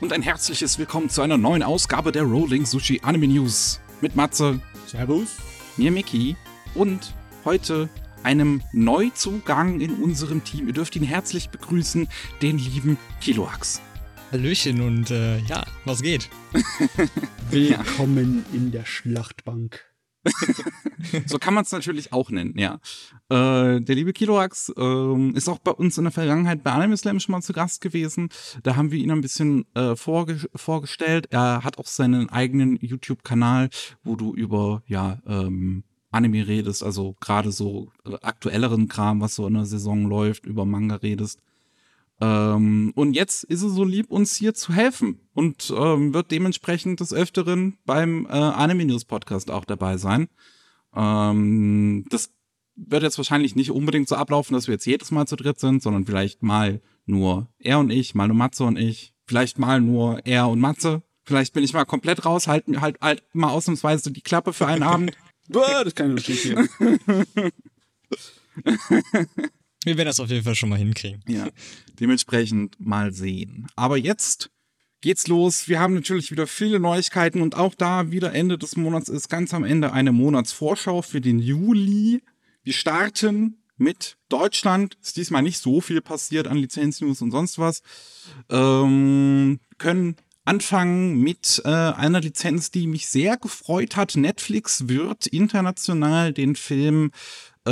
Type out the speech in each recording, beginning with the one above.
und ein herzliches Willkommen zu einer neuen Ausgabe der Rolling Sushi Anime News mit Matze, Servus, mir Miki und heute einem Neuzugang in unserem Team. Ihr dürft ihn herzlich begrüßen, den lieben Kiloax. Hallöchen und äh, ja, was geht? Willkommen in der Schlachtbank. so kann man es natürlich auch nennen, ja. Äh, der liebe Kiloax äh, ist auch bei uns in der Vergangenheit bei Anime Slam schon mal zu Gast gewesen. Da haben wir ihn ein bisschen äh, vorge vorgestellt. Er hat auch seinen eigenen YouTube-Kanal, wo du über ja ähm, Anime redest, also gerade so äh, aktuelleren Kram, was so in der Saison läuft, über Manga redest. Ähm, und jetzt ist er so lieb, uns hier zu helfen und ähm, wird dementsprechend des Öfteren beim äh, Anime News Podcast auch dabei sein. Ähm, das wird jetzt wahrscheinlich nicht unbedingt so ablaufen, dass wir jetzt jedes Mal zu dritt sind, sondern vielleicht mal nur er und ich, mal nur Matze und ich, vielleicht mal nur er und Matze. Vielleicht bin ich mal komplett raus, halt, halt, halt mal ausnahmsweise die Klappe für einen Abend. Boah, das kann ich nicht. Wir werden das auf jeden Fall schon mal hinkriegen. Ja, dementsprechend mal sehen. Aber jetzt geht's los. Wir haben natürlich wieder viele Neuigkeiten und auch da wieder Ende des Monats ist ganz am Ende eine Monatsvorschau für den Juli. Wir starten mit Deutschland. Ist diesmal nicht so viel passiert an Lizenznews und sonst was. Ähm, können anfangen mit äh, einer Lizenz, die mich sehr gefreut hat. Netflix wird international den Film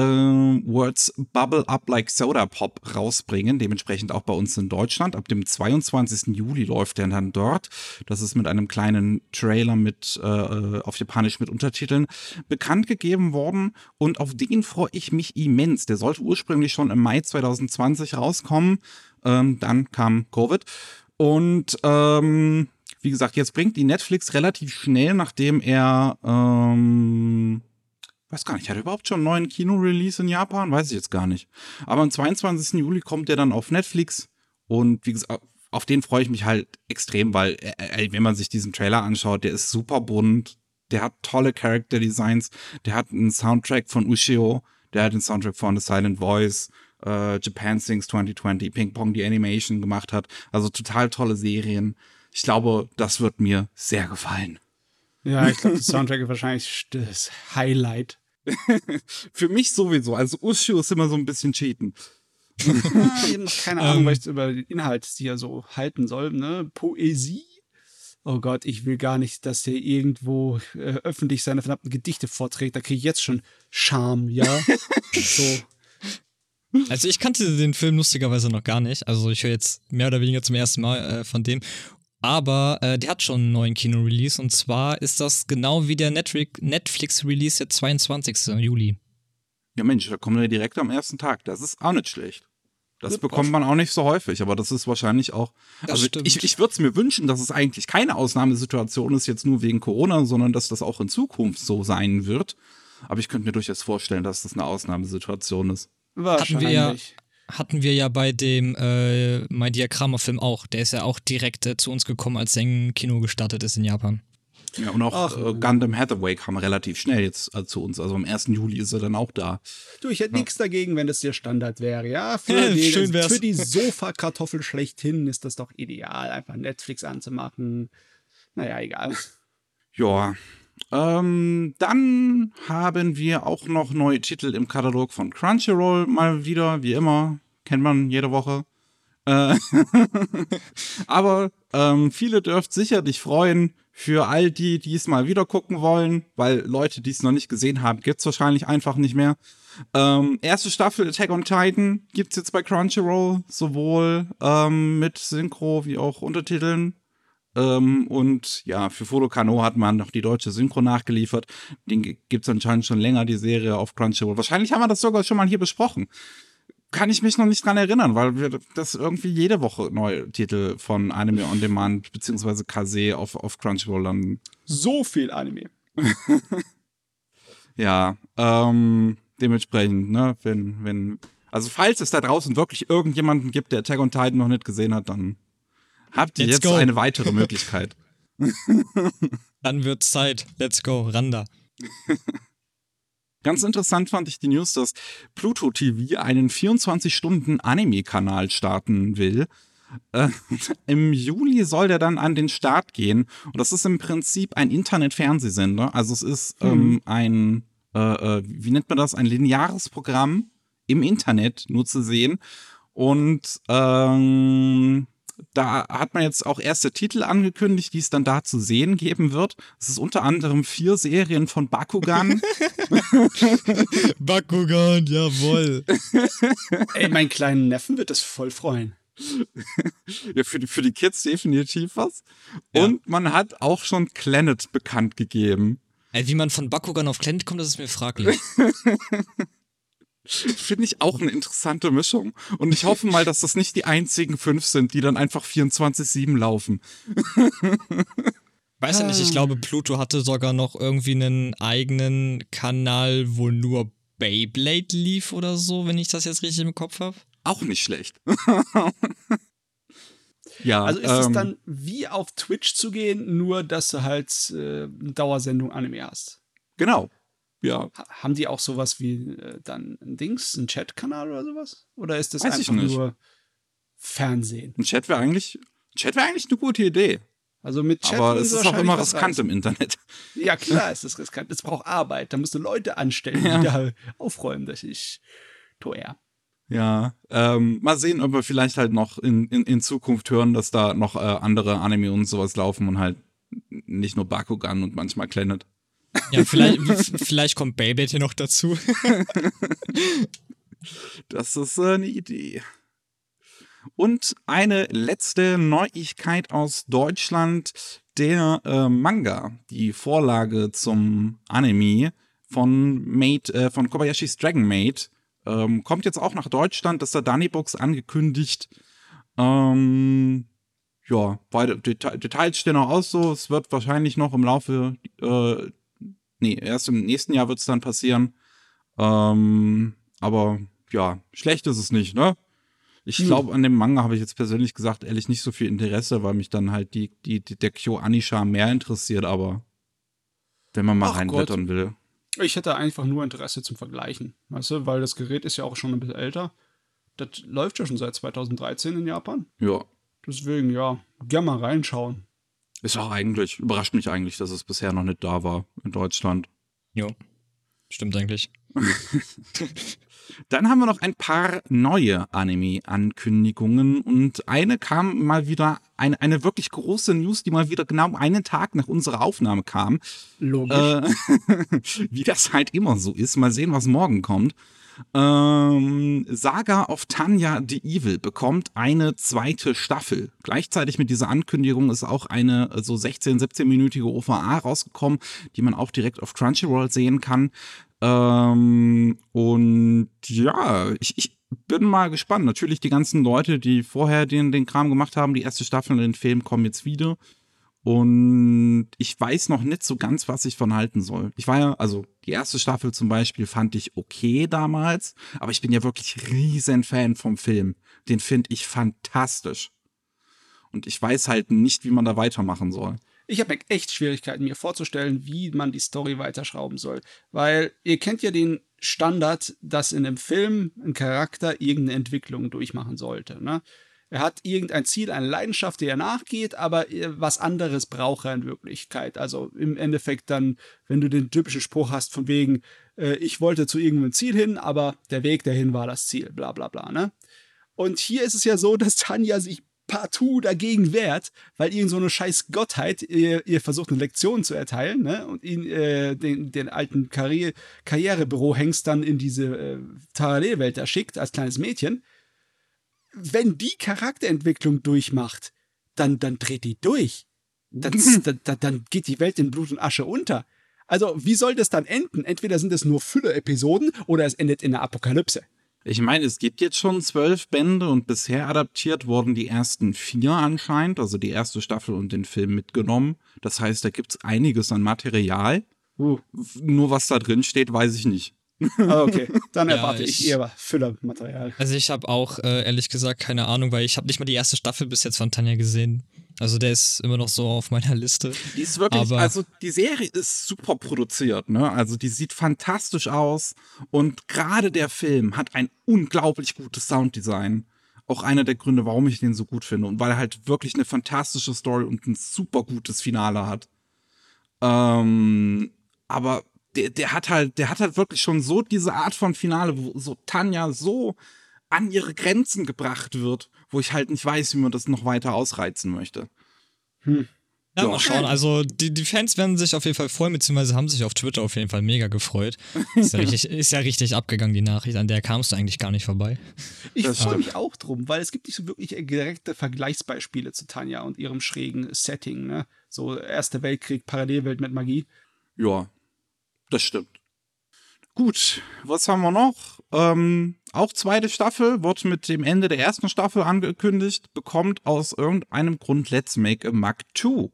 Words Bubble Up Like Soda Pop rausbringen. Dementsprechend auch bei uns in Deutschland. Ab dem 22. Juli läuft der dann dort. Das ist mit einem kleinen Trailer mit äh, auf Japanisch mit Untertiteln bekannt gegeben worden. Und auf den freue ich mich immens. Der sollte ursprünglich schon im Mai 2020 rauskommen. Ähm, dann kam Covid. Und ähm, wie gesagt, jetzt bringt die Netflix relativ schnell, nachdem er, ähm, weiß gar nicht, hat er überhaupt schon einen neuen Kino-Release in Japan? Weiß ich jetzt gar nicht. Aber am 22. Juli kommt er dann auf Netflix und wie gesagt, auf den freue ich mich halt extrem, weil, ey, wenn man sich diesen Trailer anschaut, der ist super bunt, der hat tolle Character Designs, der hat einen Soundtrack von Ushio, der hat den Soundtrack von The Silent Voice, äh, Japan Sings 2020, Ping Pong die Animation gemacht hat. Also total tolle Serien. Ich glaube, das wird mir sehr gefallen. Ja, ich glaube, das Soundtrack ist wahrscheinlich das Highlight. Für mich sowieso. Also Ushio ist immer so ein bisschen cheaten. ich habe noch keine Ahnung, was ich über den Inhalt hier so halten soll. Ne? Poesie? Oh Gott, ich will gar nicht, dass der irgendwo äh, öffentlich seine verdammten Gedichte vorträgt. Da kriege ich jetzt schon Scham, ja? so. Also ich kannte den Film lustigerweise noch gar nicht. Also ich höre jetzt mehr oder weniger zum ersten Mal äh, von dem. Aber äh, der hat schon einen neuen Kino-Release und zwar ist das genau wie der Netflix-Release der 22. Juli. Ja Mensch, da kommen wir direkt am ersten Tag. Das ist auch nicht schlecht. Das ja, bekommt man auch nicht so häufig, aber das ist wahrscheinlich auch. Das also stimmt. ich, ich würde es mir wünschen, dass es eigentlich keine Ausnahmesituation ist, jetzt nur wegen Corona, sondern dass das auch in Zukunft so sein wird. Aber ich könnte mir durchaus vorstellen, dass das eine Ausnahmesituation ist. Hatten wir hatten wir ja bei dem äh, My Diakrama-Film auch. Der ist ja auch direkt äh, zu uns gekommen, als im Kino gestartet ist in Japan. Ja, und auch Ach, äh, Gundam Hathaway kam relativ schnell jetzt äh, zu uns. Also am 1. Juli ist er dann auch da. Du, ich hätte ja. nichts dagegen, wenn das der Standard wäre, ja? Für die, Schön wär's. Für die Sofakartoffel schlechthin ist das doch ideal, einfach Netflix anzumachen. Naja, egal. Ja, ähm, dann haben wir auch noch neue Titel im Katalog von Crunchyroll mal wieder, wie immer. Kennt man jede Woche. Äh Aber ähm, viele dürft sicherlich freuen für all die, die es mal wieder gucken wollen, weil Leute, die es noch nicht gesehen haben, gibt's wahrscheinlich einfach nicht mehr. Ähm, erste Staffel Attack on Titan gibt's jetzt bei Crunchyroll, sowohl ähm, mit Synchro wie auch Untertiteln. Ähm, und ja, für Fotokano hat man noch die deutsche Synchro nachgeliefert. Den gibt es anscheinend schon länger, die Serie auf Crunchyroll. Wahrscheinlich haben wir das sogar schon mal hier besprochen. Kann ich mich noch nicht dran erinnern, weil wir das irgendwie jede Woche neue Titel von Anime on Demand beziehungsweise Kase auf, auf Crunchyroll dann. So viel Anime. ja, ähm, dementsprechend, ne, wenn, wenn, also falls es da draußen wirklich irgendjemanden gibt, der Attack on Titan noch nicht gesehen hat, dann habt ihr Let's jetzt go. eine weitere Möglichkeit. Dann wird Zeit. Let's go. Randa. Ganz interessant fand ich die News, dass Pluto TV einen 24-Stunden-Anime-Kanal starten will. Äh, Im Juli soll der dann an den Start gehen. Und das ist im Prinzip ein Internet-Fernsehsender. Also es ist ähm, mhm. ein, äh, äh, wie nennt man das, ein lineares Programm im Internet nur zu sehen. Und ähm, da hat man jetzt auch erste Titel angekündigt, die es dann da zu sehen geben wird. Es ist unter anderem vier Serien von Bakugan. Bakugan, jawoll. Ey, meinen kleinen Neffen wird das voll freuen. ja, für die, für die Kids definitiv was. Ja. Und man hat auch schon Planet bekannt gegeben. Ey, wie man von Bakugan auf Planet kommt, das ist mir fraglich. Finde ich auch eine interessante Mischung. Und ich hoffe mal, dass das nicht die einzigen fünf sind, die dann einfach 24-7 laufen. Weiß ja nicht, ich glaube, Pluto hatte sogar noch irgendwie einen eigenen Kanal, wo nur Beyblade lief oder so, wenn ich das jetzt richtig im Kopf habe. Auch nicht schlecht. ja. Also ist ähm, es dann wie auf Twitch zu gehen, nur dass du halt äh, eine Dauersendung Anime hast. Genau. Ja. haben die auch sowas wie äh, dann ein Dings, ein Chat-Kanal oder sowas? Oder ist das Weiß einfach nur Fernsehen? Ein Chat wäre eigentlich, Chat wäre eigentlich eine gute Idee. Also mit Chat Aber es ist auch immer riskant im Internet. Ja, klar, es ist riskant. Es braucht Arbeit. Da musst du Leute anstellen, ja. die da aufräumen. Das ist teuer. Ja, ähm, mal sehen, ob wir vielleicht halt noch in, in, in Zukunft hören, dass da noch äh, andere Anime und sowas laufen und halt nicht nur Bakugan und manchmal Planet. Ja, vielleicht, vielleicht kommt Beyblade hier noch dazu. das ist äh, eine Idee. Und eine letzte Neuigkeit aus Deutschland. Der äh, Manga, die Vorlage zum Anime von Mate, äh, von Kobayashi's Dragon Maid, ähm, kommt jetzt auch nach Deutschland. Das ist der Danny Box angekündigt. Ähm, ja, beide Deta Details stehen noch aus so. Es wird wahrscheinlich noch im Laufe äh, nee, erst im nächsten Jahr wird es dann passieren. Ähm, aber ja, schlecht ist es nicht, ne? Ich glaube, an dem Manga habe ich jetzt persönlich gesagt, ehrlich nicht so viel Interesse, weil mich dann halt die, die, die der Kyo Anisha mehr interessiert, aber wenn man mal reinblättern will. Ich hätte einfach nur Interesse zum Vergleichen, weißt du, weil das Gerät ist ja auch schon ein bisschen älter. Das läuft ja schon seit 2013 in Japan. Ja. Deswegen, ja, gerne mal reinschauen. Ist auch eigentlich, überrascht mich eigentlich, dass es bisher noch nicht da war in Deutschland. Jo. Stimmt eigentlich. Dann haben wir noch ein paar neue Anime-Ankündigungen und eine kam mal wieder, eine, eine wirklich große News, die mal wieder genau einen Tag nach unserer Aufnahme kam. Logisch. Äh, wie das halt immer so ist. Mal sehen, was morgen kommt. Ähm, Saga of Tanya the Evil bekommt eine zweite Staffel. Gleichzeitig mit dieser Ankündigung ist auch eine so 16-, 17-minütige OVA rausgekommen, die man auch direkt auf Crunchyroll sehen kann. Ähm, und ja, ich, ich bin mal gespannt. Natürlich die ganzen Leute, die vorher den, den Kram gemacht haben, die erste Staffel und den Film kommen jetzt wieder. Und ich weiß noch nicht so ganz, was ich von halten soll. Ich war ja, also die erste Staffel zum Beispiel fand ich okay damals, aber ich bin ja wirklich riesen Fan vom Film. Den finde ich fantastisch. Und ich weiß halt nicht, wie man da weitermachen soll. Ich habe echt Schwierigkeiten, mir vorzustellen, wie man die Story weiterschrauben soll. Weil ihr kennt ja den Standard, dass in einem Film ein Charakter irgendeine Entwicklung durchmachen sollte. Ne? Er hat irgendein Ziel, eine Leidenschaft, die er nachgeht, aber äh, was anderes braucht er in Wirklichkeit. Also im Endeffekt dann, wenn du den typischen Spruch hast von wegen, äh, ich wollte zu irgendeinem Ziel hin, aber der Weg dahin war das Ziel, bla bla bla, ne? Und hier ist es ja so, dass Tanja sich partout dagegen wehrt, weil irgend so eine scheiß Gottheit ihr, ihr versucht, eine Lektion zu erteilen, ne? Und ihn, äh, den, den alten Karriere Karrierebüro-Hengst dann in diese äh, Parallelwelt da schickt, als kleines Mädchen wenn die Charakterentwicklung durchmacht, dann, dann dreht die durch. Dann, dann, dann geht die Welt in Blut und Asche unter. Also, wie soll das dann enden? Entweder sind es nur Füller-Episoden oder es endet in der Apokalypse. Ich meine, es gibt jetzt schon zwölf Bände und bisher adaptiert wurden die ersten vier anscheinend, also die erste Staffel und den Film mitgenommen. Das heißt, da gibt es einiges an Material. Uh. Nur was da drin steht, weiß ich nicht. Ah, okay, dann erwarte ja, ich, ich, eher Füllermaterial. Also ich habe auch äh, ehrlich gesagt keine Ahnung, weil ich habe nicht mal die erste Staffel bis jetzt von Tanja gesehen. Also der ist immer noch so auf meiner Liste. Die ist wirklich, Aber also die Serie ist super produziert, ne? Also die sieht fantastisch aus und gerade der Film hat ein unglaublich gutes Sounddesign. auch einer der Gründe, warum ich den so gut finde. Und weil er halt wirklich eine fantastische Story und ein super gutes Finale hat. Ähm, aber der, der hat halt, der hat halt wirklich schon so diese Art von Finale, wo so Tanja so an ihre Grenzen gebracht wird, wo ich halt nicht weiß, wie man das noch weiter ausreizen möchte. Hm. Ja, mal schauen. Also die, die Fans werden sich auf jeden Fall freuen, beziehungsweise haben sich auf Twitter auf jeden Fall mega gefreut. Ist ja richtig, ist ja richtig abgegangen, die Nachricht. An der kamst du eigentlich gar nicht vorbei. Ich freue mich auch drum, weil es gibt nicht so wirklich direkte Vergleichsbeispiele zu Tanja und ihrem schrägen Setting. Ne? So Erster Weltkrieg, Parallelwelt mit Magie. Ja, das stimmt. Gut, was haben wir noch? Ähm, auch zweite Staffel wird mit dem Ende der ersten Staffel angekündigt, bekommt aus irgendeinem Grund Let's Make a Mug 2.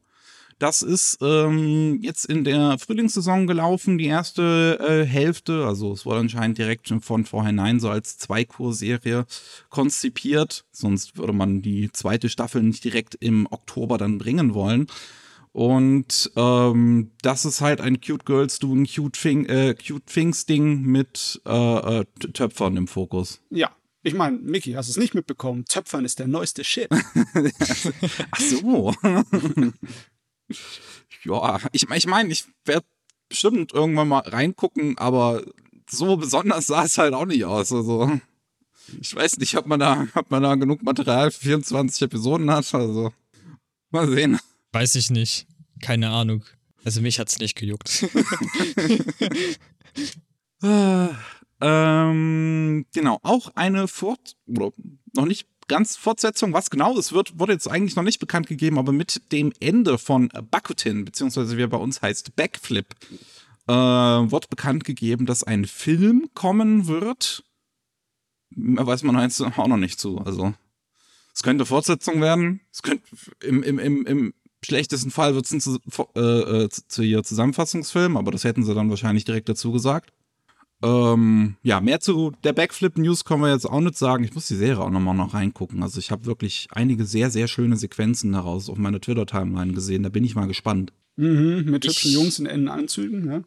Das ist ähm, jetzt in der Frühlingssaison gelaufen, die erste äh, Hälfte. Also es wurde anscheinend direkt schon von vorhinein so als Zweikurserie konzipiert. Sonst würde man die zweite Staffel nicht direkt im Oktober dann bringen wollen. Und ähm, das ist halt ein Cute Girls Do ein Cute, Thing, äh, Cute Things Ding mit äh, äh, Töpfern im Fokus. Ja, ich meine, Mickey, hast du es nicht mitbekommen? Töpfern ist der neueste Shit. Ach so. ja, ich, ich meine, ich werde bestimmt irgendwann mal reingucken, aber so besonders sah es halt auch nicht aus. Also, ich weiß nicht, ob man da, ob man da genug Material für 24 Episoden hat. Also, mal sehen. Weiß ich nicht. Keine Ahnung. Also mich hat's nicht gejuckt. ähm, genau, auch eine Fort oder noch nicht ganz Fortsetzung, was genau es wird, wurde jetzt eigentlich noch nicht bekannt gegeben, aber mit dem Ende von Bakutin, beziehungsweise wie er bei uns heißt, Backflip, äh, wird bekannt gegeben, dass ein Film kommen wird. Mehr weiß man jetzt auch noch nicht zu. Also, es könnte Fortsetzung werden. Es könnte im, im, im, im schlechtesten Fall wird es ein äh, äh, zu, Zusammenfassungsfilm, aber das hätten sie dann wahrscheinlich direkt dazu gesagt. Ähm, ja, mehr zu der Backflip-News können wir jetzt auch nicht sagen. Ich muss die Serie auch nochmal noch reingucken. Also ich habe wirklich einige sehr, sehr schöne Sequenzen daraus auf meiner Twitter-Timeline gesehen. Da bin ich mal gespannt. Mhm, mit hübschen Jungs in Innenanzügen, ne?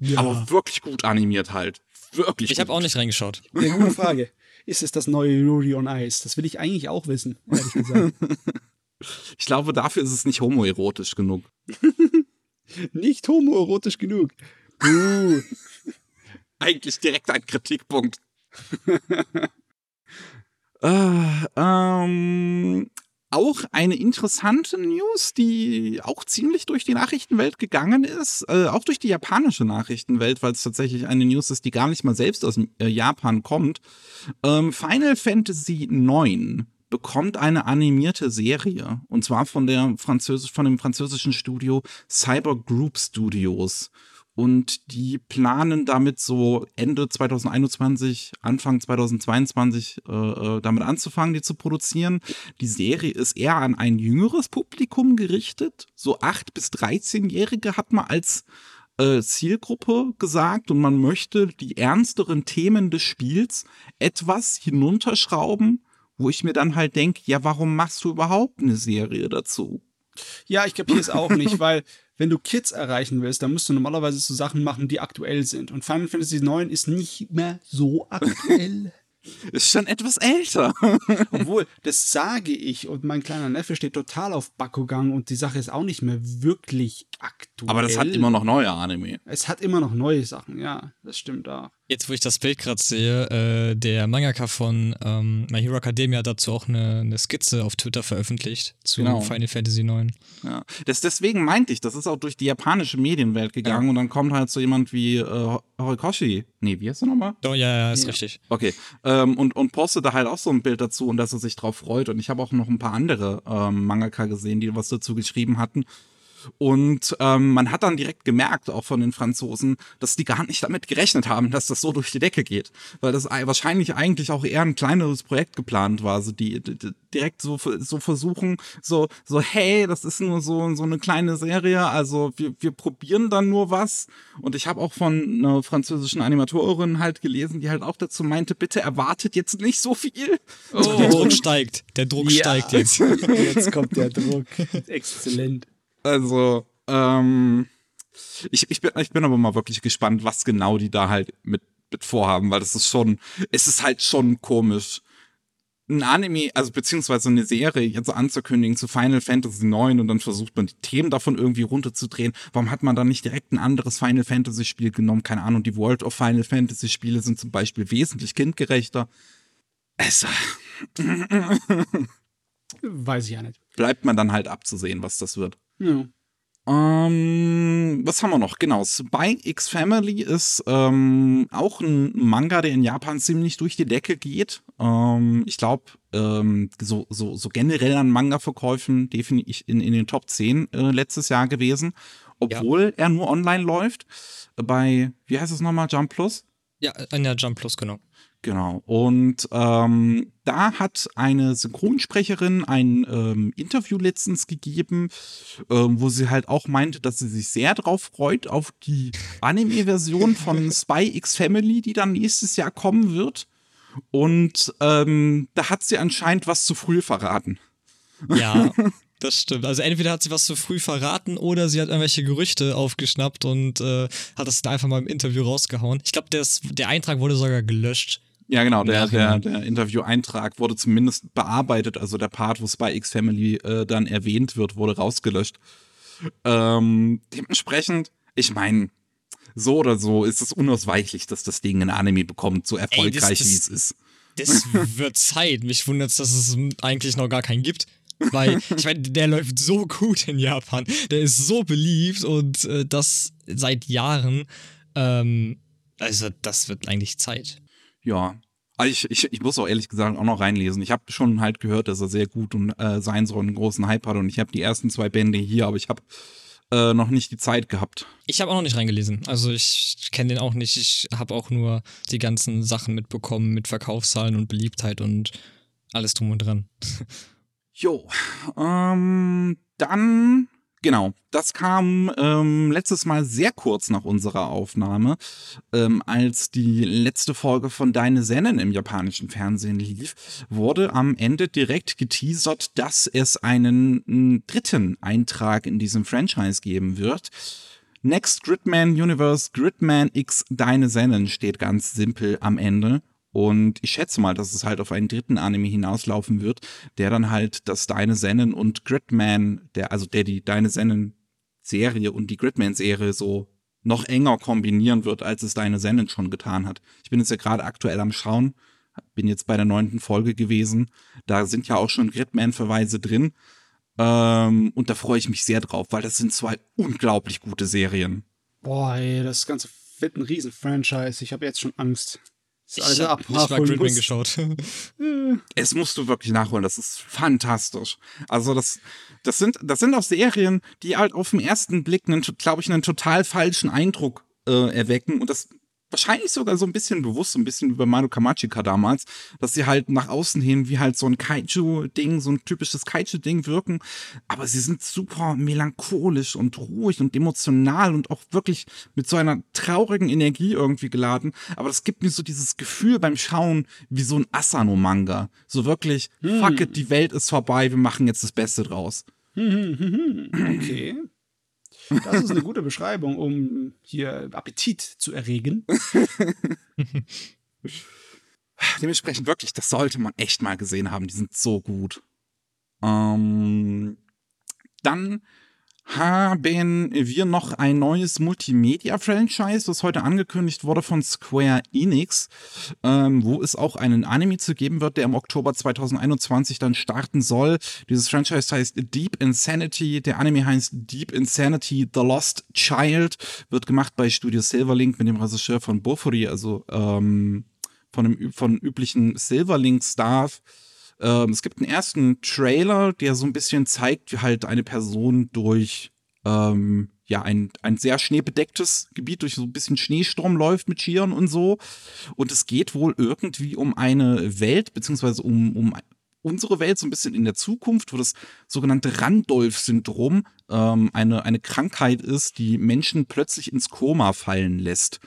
ja. Aber wirklich gut animiert halt. Wirklich. Ich habe auch nicht reingeschaut. Eine gute Frage. Ist es das neue Rudy on Ice? Das will ich eigentlich auch wissen, ehrlich gesagt. ich glaube, dafür ist es nicht homoerotisch genug. nicht homoerotisch genug. Uh eigentlich direkt ein Kritikpunkt. äh, ähm, auch eine interessante News, die auch ziemlich durch die Nachrichtenwelt gegangen ist, äh, auch durch die japanische Nachrichtenwelt, weil es tatsächlich eine News ist, die gar nicht mal selbst aus äh, Japan kommt. Ähm, Final Fantasy IX bekommt eine animierte Serie und zwar von der französisch von dem französischen Studio Cyber Group Studios und die planen damit so Ende 2021, Anfang 2022 äh, äh, damit anzufangen, die zu produzieren. Die Serie ist eher an ein jüngeres Publikum gerichtet. So 8- bis 13-Jährige hat man als äh, Zielgruppe gesagt und man möchte die ernsteren Themen des Spiels etwas hinunterschrauben, wo ich mir dann halt denke, ja, warum machst du überhaupt eine Serie dazu? Ja, ich kapiere es auch nicht, weil wenn du Kids erreichen willst, dann musst du normalerweise so Sachen machen, die aktuell sind. Und Final Fantasy IX ist nicht mehr so aktuell. Ist schon etwas älter. Obwohl, das sage ich und mein kleiner Neffe steht total auf Bakugan und die Sache ist auch nicht mehr wirklich aktuell. Aber das hat immer noch neue Anime. Es hat immer noch neue Sachen, ja, das stimmt auch. Jetzt, wo ich das Bild gerade sehe, äh, der Mangaka von ähm, My Hero Academia hat dazu auch eine, eine Skizze auf Twitter veröffentlicht zu genau. Final Fantasy IX. Ja, das, deswegen meinte ich, das ist auch durch die japanische Medienwelt gegangen ja. und dann kommt halt so jemand wie äh, Horikoshi. Nee, wie heißt er nochmal? Oh, ja, ja, ist ja. richtig. Okay. Ähm, und, und postet da halt auch so ein Bild dazu und dass er sich drauf freut. Und ich habe auch noch ein paar andere ähm, Mangaka gesehen, die was dazu geschrieben hatten. Und ähm, man hat dann direkt gemerkt, auch von den Franzosen, dass die gar nicht damit gerechnet haben, dass das so durch die Decke geht. Weil das wahrscheinlich eigentlich auch eher ein kleineres Projekt geplant war. Also die, die direkt so, so versuchen, so, so, hey, das ist nur so, so eine kleine Serie, also wir, wir probieren dann nur was. Und ich habe auch von einer französischen Animatorin halt gelesen, die halt auch dazu meinte, bitte erwartet jetzt nicht so viel. Oh. Der Druck steigt. Der Druck ja. steigt jetzt. Jetzt kommt der Druck. Exzellent. Also, ähm, ich, ich, bin, ich bin aber mal wirklich gespannt, was genau die da halt mit, mit vorhaben, weil das ist schon, es ist halt schon komisch, ein Anime, also beziehungsweise eine Serie jetzt anzukündigen zu Final Fantasy IX und dann versucht man die Themen davon irgendwie runterzudrehen. Warum hat man dann nicht direkt ein anderes Final Fantasy Spiel genommen? Keine Ahnung, die World of Final Fantasy Spiele sind zum Beispiel wesentlich kindgerechter. Es weiß ich ja nicht. Bleibt man dann halt abzusehen, was das wird. Ja. Ähm, was haben wir noch? Genau, Spy X Family ist ähm, auch ein Manga, der in Japan ziemlich durch die Decke geht. Ähm, ich glaube, ähm, so, so, so generell an Manga-Verkäufen definitiv in, in den Top 10 äh, letztes Jahr gewesen. Obwohl ja. er nur online läuft. Bei, wie heißt es nochmal, Jump Plus? Ja, in der Jump Plus, genau. Genau. Und ähm, da hat eine Synchronsprecherin ein ähm, Interview letztens gegeben, ähm, wo sie halt auch meinte, dass sie sich sehr drauf freut auf die Anime-Version von Spy X Family, die dann nächstes Jahr kommen wird. Und ähm, da hat sie anscheinend was zu früh verraten. Ja, das stimmt. Also entweder hat sie was zu früh verraten oder sie hat irgendwelche Gerüchte aufgeschnappt und äh, hat das dann einfach mal im Interview rausgehauen. Ich glaube, der Eintrag wurde sogar gelöscht. Ja, genau, der, der, der Interview-Eintrag wurde zumindest bearbeitet, also der Part, wo Spy X Family äh, dann erwähnt wird, wurde rausgelöscht. Ähm, dementsprechend, ich meine, so oder so ist es unausweichlich, dass das Ding ein Anime bekommt, so erfolgreich wie es ist. Das wird Zeit. Mich wundert es, dass es eigentlich noch gar keinen gibt. Weil, ich meine, der läuft so gut in Japan. Der ist so beliebt und äh, das seit Jahren. Ähm, also, das wird eigentlich Zeit. Ja. Also ich, ich, ich muss auch ehrlich gesagt auch noch reinlesen. Ich habe schon halt gehört, dass er sehr gut und äh, sein soll, einen großen Hype hat. Und ich habe die ersten zwei Bände hier, aber ich habe äh, noch nicht die Zeit gehabt. Ich habe auch noch nicht reingelesen. Also ich kenne den auch nicht. Ich habe auch nur die ganzen Sachen mitbekommen mit Verkaufszahlen und Beliebtheit und alles drum und dran. Jo, ähm, dann Genau, das kam ähm, letztes Mal sehr kurz nach unserer Aufnahme, ähm, als die letzte Folge von Deine Sennen im japanischen Fernsehen lief, wurde am Ende direkt geteasert, dass es einen, dritten Eintrag in diesem Franchise geben wird. Next Gridman Universe Gridman X Deine Sennen steht ganz simpel am Ende. Und ich schätze mal, dass es halt auf einen dritten Anime hinauslaufen wird, der dann halt das Deine Sennen und Gridman, der, also der die Deine Sennen Serie und die Gridman Serie so noch enger kombinieren wird, als es Deine Sennen schon getan hat. Ich bin jetzt ja gerade aktuell am Schauen, bin jetzt bei der neunten Folge gewesen. Da sind ja auch schon Gridman-Verweise drin. Ähm, und da freue ich mich sehr drauf, weil das sind zwei unglaublich gute Serien. Boah, ey, das Ganze wird ein Riesen-Franchise. Ich habe jetzt schon Angst. Ich habe nicht mal Gridman geschaut. es musst du wirklich nachholen. Das ist fantastisch. Also das, das sind, das sind auch Serien, die halt auf den ersten Blick, glaube ich, einen total falschen Eindruck äh, erwecken. Und das wahrscheinlich sogar so ein bisschen bewusst, so ein bisschen wie bei Manu Kamachika damals, dass sie halt nach außen hin wie halt so ein Kaiju-Ding, so ein typisches Kaiju-Ding wirken, aber sie sind super melancholisch und ruhig und emotional und auch wirklich mit so einer traurigen Energie irgendwie geladen, aber das gibt mir so dieses Gefühl beim Schauen wie so ein Asano-Manga, so wirklich, hm. fuck it, die Welt ist vorbei, wir machen jetzt das Beste draus. Okay. Das ist eine gute Beschreibung, um hier Appetit zu erregen. Dementsprechend wirklich, das sollte man echt mal gesehen haben. Die sind so gut. Ähm, dann haben wir noch ein neues Multimedia-Franchise, das heute angekündigt wurde von Square Enix, ähm, wo es auch einen Anime zu geben wird, der im Oktober 2021 dann starten soll. Dieses Franchise heißt Deep Insanity. Der Anime heißt Deep Insanity The Lost Child. Wird gemacht bei Studio Silverlink mit dem Regisseur von Bofuri, also ähm, von dem von üblichen Silverlink-Staff. Ähm, es gibt einen ersten Trailer, der so ein bisschen zeigt, wie halt eine Person durch ähm, ja, ein, ein sehr schneebedecktes Gebiet durch so ein bisschen Schneesturm läuft mit Skiern und so. Und es geht wohl irgendwie um eine Welt, beziehungsweise um, um unsere Welt so ein bisschen in der Zukunft, wo das sogenannte Randolph-Syndrom ähm, eine, eine Krankheit ist, die Menschen plötzlich ins Koma fallen lässt.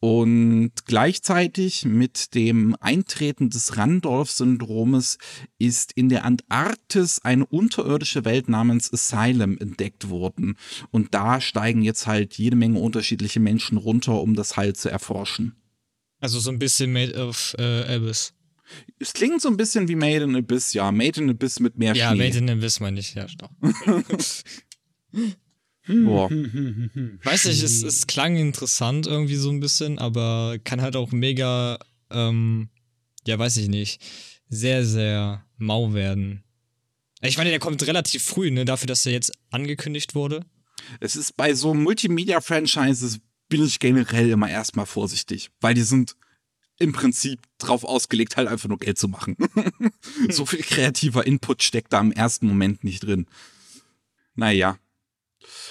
Und gleichzeitig mit dem Eintreten des Randolph-Syndromes ist in der Antarktis eine unterirdische Welt namens Asylum entdeckt worden. Und da steigen jetzt halt jede Menge unterschiedliche Menschen runter, um das halt zu erforschen. Also so ein bisschen Made of äh, Abyss. Es klingt so ein bisschen wie Made in Abyss, ja. Made in Abyss mit mehr ja, Schnee. Ja, Made in Abyss meine ich, ja, doch. Boah. Weiß nicht, es, es klang interessant irgendwie so ein bisschen, aber kann halt auch mega, ähm, ja, weiß ich nicht, sehr, sehr mau werden. Ich meine, der kommt relativ früh, ne, dafür, dass er jetzt angekündigt wurde. Es ist bei so Multimedia-Franchises bin ich generell immer erstmal vorsichtig, weil die sind im Prinzip drauf ausgelegt, halt einfach nur Geld zu machen. so viel kreativer Input steckt da im ersten Moment nicht drin. Naja.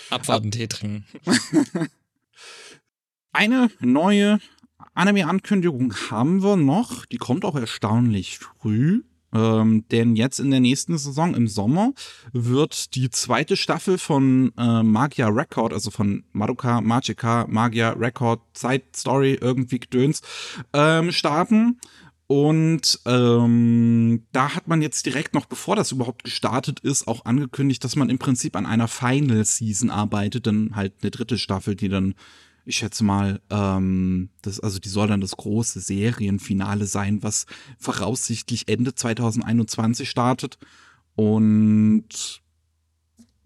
Abwarten, Tee trinken. Eine neue Anime-Ankündigung haben wir noch. Die kommt auch erstaunlich früh. Ähm, denn jetzt in der nächsten Saison im Sommer wird die zweite Staffel von äh, Magia Record, also von Madoka Magica Magia Record Side Story irgendwie gedöns, ähm, starten. Und ähm, da hat man jetzt direkt noch, bevor das überhaupt gestartet ist, auch angekündigt, dass man im Prinzip an einer Final Season arbeitet, dann halt eine dritte Staffel, die dann ich schätze mal, ähm, das, also die soll dann das große Serienfinale sein, was voraussichtlich Ende 2021 startet. Und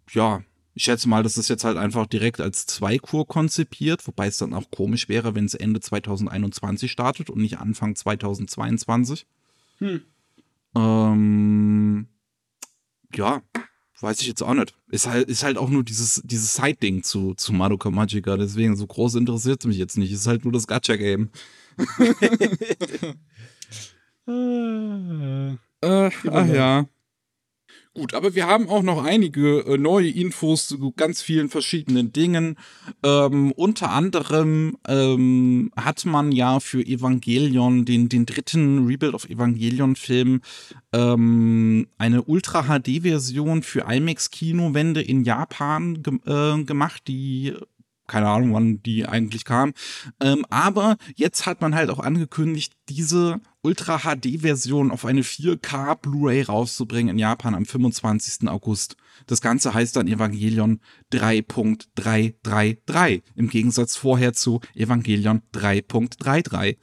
ja, ich schätze mal, das ist jetzt halt einfach direkt als Zweikur konzipiert, wobei es dann auch komisch wäre, wenn es Ende 2021 startet und nicht Anfang 2022. Hm. Ähm, ja, Weiß ich jetzt auch nicht. Ist halt, ist halt auch nur dieses, dieses Side-Ding zu, zu Madoka Magica, deswegen so groß interessiert es mich jetzt nicht. Ist halt nur das Gacha-Game. äh, ach ja. Gut, aber wir haben auch noch einige äh, neue Infos zu ganz vielen verschiedenen Dingen. Ähm, unter anderem ähm, hat man ja für Evangelion, den, den dritten Rebuild of Evangelion-Film, ähm, eine Ultra-HD-Version für IMAX-Kinowände in Japan ge äh, gemacht, die keine Ahnung, wann die eigentlich kam. Ähm, aber jetzt hat man halt auch angekündigt, diese Ultra-HD-Version auf eine 4K Blu-ray rauszubringen in Japan am 25. August. Das Ganze heißt dann Evangelion 3.333. Im Gegensatz vorher zu Evangelion 3.33.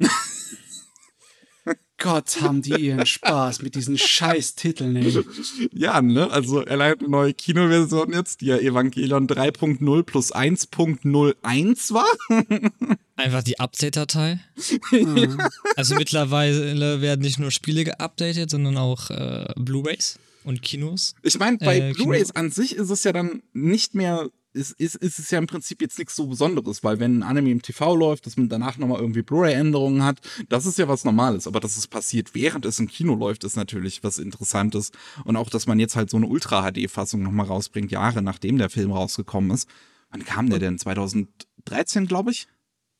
Gott, haben die ihren Spaß mit diesen scheiß Titeln, ey. Ja, ne? Also allein eine neue Kinoversion jetzt, die ja Evangelion 3.0 plus 1.01 war. Einfach die Update-Datei. Also mittlerweile werden nicht nur Spiele geupdatet, sondern auch äh, Blu-rays und Kinos. Ich meine, bei äh, Blu-rays an sich ist es ja dann nicht mehr ist, ist, ist es ja im Prinzip jetzt nichts so Besonderes, weil wenn ein Anime im TV läuft, dass man danach nochmal irgendwie Blu-ray-Änderungen hat, das ist ja was Normales. Aber dass es passiert, während es im Kino läuft, ist natürlich was Interessantes. Und auch, dass man jetzt halt so eine Ultra-HD-Fassung nochmal rausbringt, Jahre nachdem der Film rausgekommen ist. Wann kam der denn? 2013, glaube ich?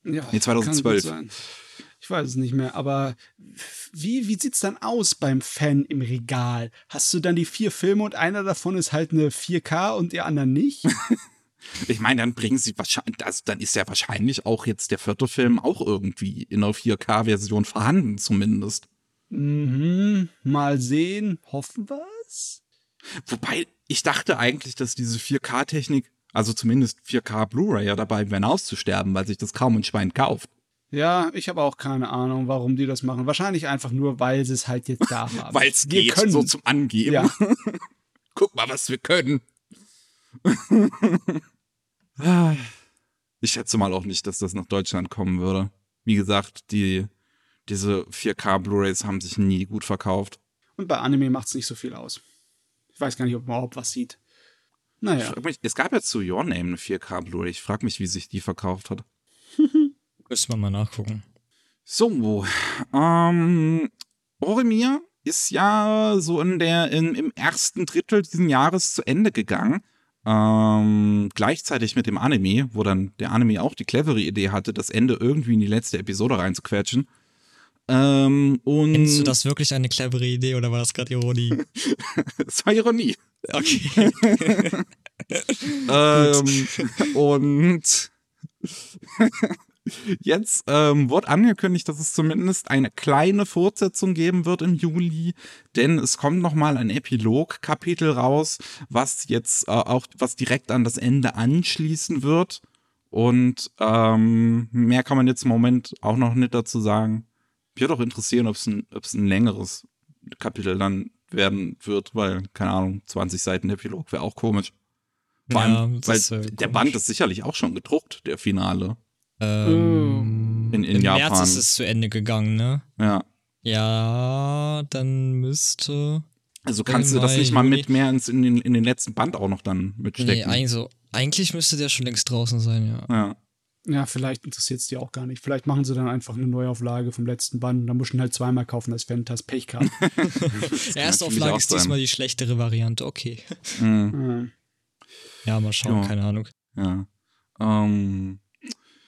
Ja, nee, 2012. Ich weiß es nicht mehr, aber wie, wie sieht's dann aus beim Fan im Regal? Hast du dann die vier Filme und einer davon ist halt eine 4K und der andere nicht? Ich meine, dann bringen sie wahrscheinlich, also dann ist ja wahrscheinlich auch jetzt der vierte Film auch irgendwie in einer 4K-Version vorhanden, zumindest. Mhm, mal sehen, hoffen wir's. Wobei, ich dachte eigentlich, dass diese 4K-Technik, also zumindest 4K Blu-ray ja dabei wären auszusterben, weil sich das kaum ein Schwein kauft. Ja, ich habe auch keine Ahnung, warum die das machen. Wahrscheinlich einfach nur, weil sie es halt jetzt da haben. weil es geht, können. so zum Angeben. Ja. Guck mal, was wir können. Ich schätze mal auch nicht, dass das nach Deutschland kommen würde. Wie gesagt, die, diese 4K Blu-rays haben sich nie gut verkauft. Und bei Anime macht es nicht so viel aus. Ich weiß gar nicht, ob man überhaupt was sieht. Naja. Mich, es gab ja zu Your Name eine 4K Blu-ray. Ich frage mich, wie sich die verkauft hat. Müssen wir mal nachgucken. So, ähm, Oremir ist ja so in der, in, im ersten Drittel diesen Jahres zu Ende gegangen. Ähm, gleichzeitig mit dem Anime, wo dann der Anime auch die clevere Idee hatte, das Ende irgendwie in die letzte Episode reinzuquetschen. Ähm, und Findest du das wirklich eine clevere Idee oder war das gerade Ironie? das war Ironie. Okay. ähm, und Jetzt ähm, wurde angekündigt, dass es zumindest eine kleine Fortsetzung geben wird im Juli, denn es kommt noch mal ein Epilog-Kapitel raus, was jetzt äh, auch was direkt an das Ende anschließen wird. Und ähm, mehr kann man jetzt im Moment auch noch nicht dazu sagen. Mich würde auch interessieren, ob es ein, ein längeres Kapitel dann werden wird, weil, keine Ahnung, 20 Seiten Epilog wäre auch komisch. Vor allem, ja, weil der Band ist sicherlich auch schon gedruckt, der Finale. Ähm, in, in Im Japan. März ist es zu Ende gegangen, ne? Ja. Ja, dann müsste. Also kannst du das nicht mal mit mehr ins, in, den, in den letzten Band auch noch dann mitstecken? Nee, also, eigentlich müsste der schon längst draußen sein, ja. Ja. Ja, vielleicht interessiert es die auch gar nicht. Vielleicht machen sie dann einfach eine Neuauflage vom letzten Band. Dann musst du ihn halt zweimal kaufen als Fantas Pech gehabt. Erstauflage ist diesmal die schlechtere Variante, okay. Mhm. Ja, mal schauen, ja. keine Ahnung. Ja. Ähm,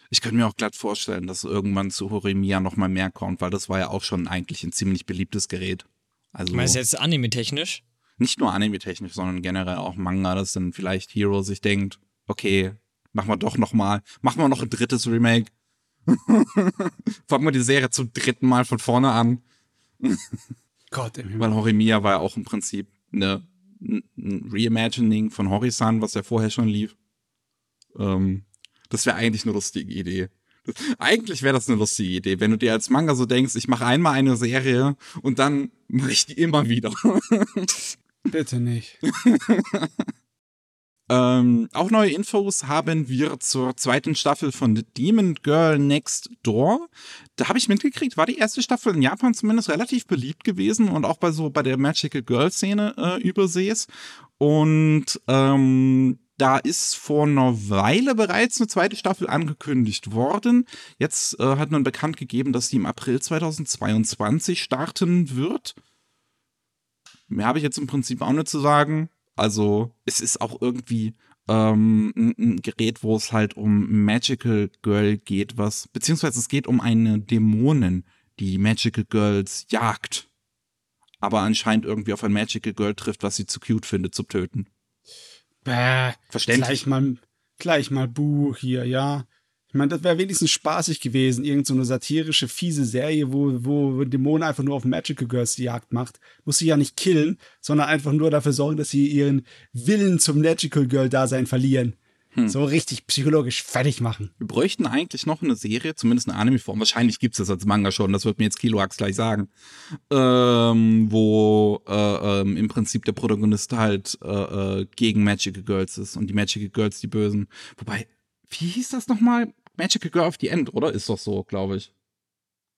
ich könnte mir auch glatt vorstellen, dass irgendwann zu Horimiya noch mal mehr kommt, weil das war ja auch schon eigentlich ein ziemlich beliebtes Gerät. Also, Meinst du jetzt anime-technisch? Nicht nur anime-technisch, sondern generell auch Manga, dass dann vielleicht Hero sich denkt, okay, machen wir doch noch mal, machen wir noch ein drittes Remake. Fangen wir die Serie zum dritten Mal von vorne an. Gott, im Weil Horimiya war ja auch im Prinzip eine, ein Reimagining von Horisan, was ja vorher schon lief. Ähm, das wäre eigentlich eine lustige Idee. Eigentlich wäre das eine lustige Idee, wenn du dir als Manga so denkst, ich mache einmal eine Serie und dann mache ich die immer wieder. Bitte nicht. ähm, auch neue Infos haben wir zur zweiten Staffel von The Demon Girl Next Door. Da habe ich mitgekriegt, war die erste Staffel in Japan zumindest relativ beliebt gewesen und auch bei so bei der Magical Girl Szene äh, übersees. Und ähm, da ist vor einer Weile bereits eine zweite Staffel angekündigt worden. Jetzt äh, hat man bekannt gegeben, dass die im April 2022 starten wird. Mehr habe ich jetzt im Prinzip auch nicht zu sagen. Also, es ist auch irgendwie ähm, ein, Gerät, wo es halt um Magical Girl geht, was, beziehungsweise es geht um eine Dämonin, die Magical Girls jagt. Aber anscheinend irgendwie auf ein Magical Girl trifft, was sie zu cute findet, zu töten. Bäh, Verständlich. Gleich mal, gleich mal Buch hier, ja. Ich meine, das wäre wenigstens spaßig gewesen. Irgend so eine satirische, fiese Serie, wo, wo Dämonen einfach nur auf Magical Girls die Jagd macht. Muss sie ja nicht killen, sondern einfach nur dafür sorgen, dass sie ihren Willen zum Magical Girl-Dasein verlieren. Hm. So richtig psychologisch fertig machen. Wir bräuchten eigentlich noch eine Serie, zumindest eine Anime-Form. Wahrscheinlich gibt es das als Manga schon, das wird mir jetzt Kiloax gleich sagen. Ähm, wo äh, ähm, im Prinzip der Protagonist halt äh, äh, gegen Magical Girls ist und die Magical Girls die Bösen. Wobei, wie hieß das nochmal? Magical Girl of the End, oder? Ist doch so, glaube ich.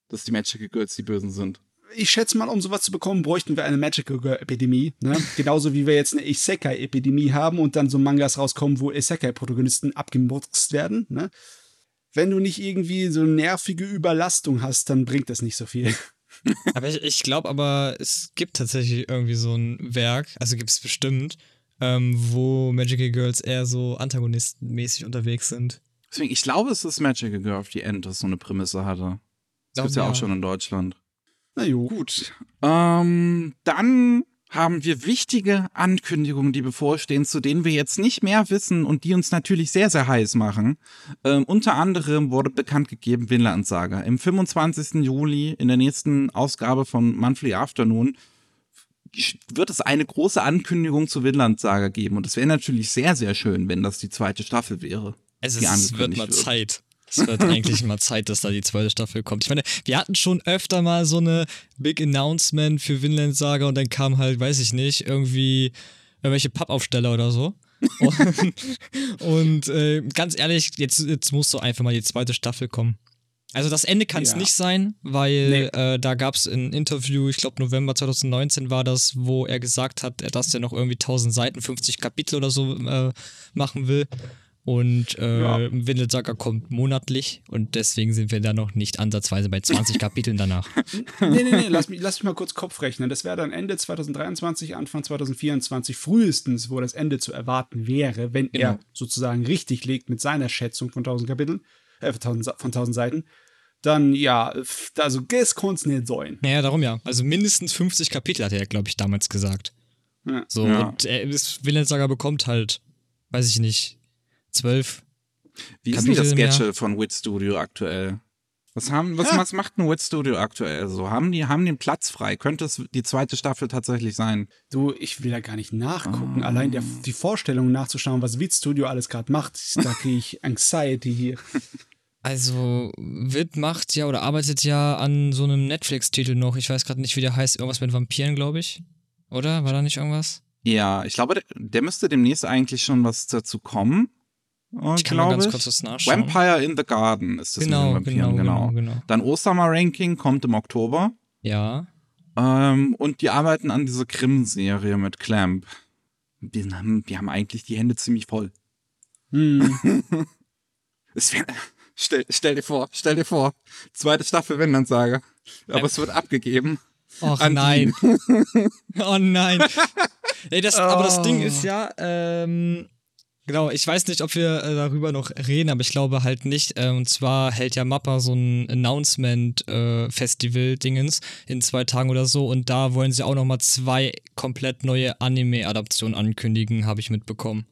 Dass die Magical Girls die Bösen sind ich schätze mal, um sowas zu bekommen, bräuchten wir eine Magical Girl-Epidemie. Ne? Genauso wie wir jetzt eine Isekai-Epidemie haben und dann so Mangas rauskommen, wo Isekai-Protagonisten abgemurkst werden. Ne? Wenn du nicht irgendwie so nervige Überlastung hast, dann bringt das nicht so viel. aber ich, ich glaube aber, es gibt tatsächlich irgendwie so ein Werk, also gibt es bestimmt, ähm, wo Magical Girls eher so antagonistenmäßig unterwegs sind. Deswegen, ich glaube, es ist Magical Girl of the End, das so eine Prämisse hatte. Das gibt's ja, ja auch schon in Deutschland. Na jo. Gut. Ähm, dann haben wir wichtige Ankündigungen, die bevorstehen, zu denen wir jetzt nicht mehr wissen und die uns natürlich sehr, sehr heiß machen. Ähm, unter anderem wurde bekannt gegeben Vinland Saga. Im 25. Juli in der nächsten Ausgabe von Monthly Afternoon wird es eine große Ankündigung zu Vinland Saga geben und es wäre natürlich sehr, sehr schön, wenn das die zweite Staffel wäre. Es ist, wird mal wird. Zeit. Es wird eigentlich mal Zeit, dass da die zweite Staffel kommt. Ich meine, wir hatten schon öfter mal so eine Big Announcement für Vinland Saga und dann kam halt, weiß ich nicht, irgendwie irgendwelche Pappaufsteller oder so. und, und äh, ganz ehrlich, jetzt, jetzt muss so einfach mal die zweite Staffel kommen. Also das Ende kann es ja. nicht sein, weil nee. äh, da gab es ein Interview, ich glaube November 2019 war das, wo er gesagt hat, dass er noch irgendwie 1000 Seiten, 50 Kapitel oder so äh, machen will. Und äh, ja. Windelsacker kommt monatlich und deswegen sind wir da noch nicht ansatzweise bei 20 Kapiteln danach. nee, nee, nee, lass mich, lass mich mal kurz Kopf rechnen. Das wäre dann Ende 2023, Anfang 2024 frühestens, wo das Ende zu erwarten wäre, wenn genau. er sozusagen richtig liegt mit seiner Schätzung von 1000 Kapiteln, äh, von 1000, von 1000 Seiten. Dann ja, also das kann es nicht sein. Naja, darum ja. Also mindestens 50 Kapitel hat er, glaube ich, damals gesagt. Ja. So, ja. und er, Windelsacker bekommt halt, weiß ich nicht, zwölf. Wie ist denn das Sketche von Wit Studio aktuell? Was, haben, was, ja. was macht ein Wit Studio aktuell so? Haben die haben den Platz frei? Könnte es die zweite Staffel tatsächlich sein? Du, ich will da gar nicht nachgucken. Oh. Allein der, die Vorstellung nachzuschauen, was Wit Studio alles gerade macht, da kriege ich Anxiety hier. Also, Witt macht ja oder arbeitet ja an so einem Netflix-Titel noch. Ich weiß gerade nicht, wie der heißt. Irgendwas mit Vampiren, glaube ich. Oder? War da nicht irgendwas? Ja, ich glaube, der, der müsste demnächst eigentlich schon was dazu kommen. Äh, Ich kann mal ganz glaube kurz was nachschauen. Vampire in the Garden ist das genau, mit den genau, Vampiren, genau, genau. Dann Ostermer Ranking kommt im Oktober. Ja. Ähm, und die arbeiten an dieser Krim-Serie mit Clamp. Die haben, die haben eigentlich die Hände ziemlich voll. Hm. Es wär, stell, stell dir vor, stell dir vor, zweite Staffel Wendansager. Aber es wird abgegeben. Och nein. oh nein. Nee, das, Aber das Ding Oh. ist ja, ähm, genau, ich weiß nicht, ob wir äh, darüber noch reden, aber ich glaube halt nicht. Äh, und zwar hält ja Mappa so ein Announcement-Festival-Dingens in zwei Tagen oder so. Und da wollen sie auch noch mal zwei komplett neue Anime-Adaptionen ankündigen, habe ich mitbekommen.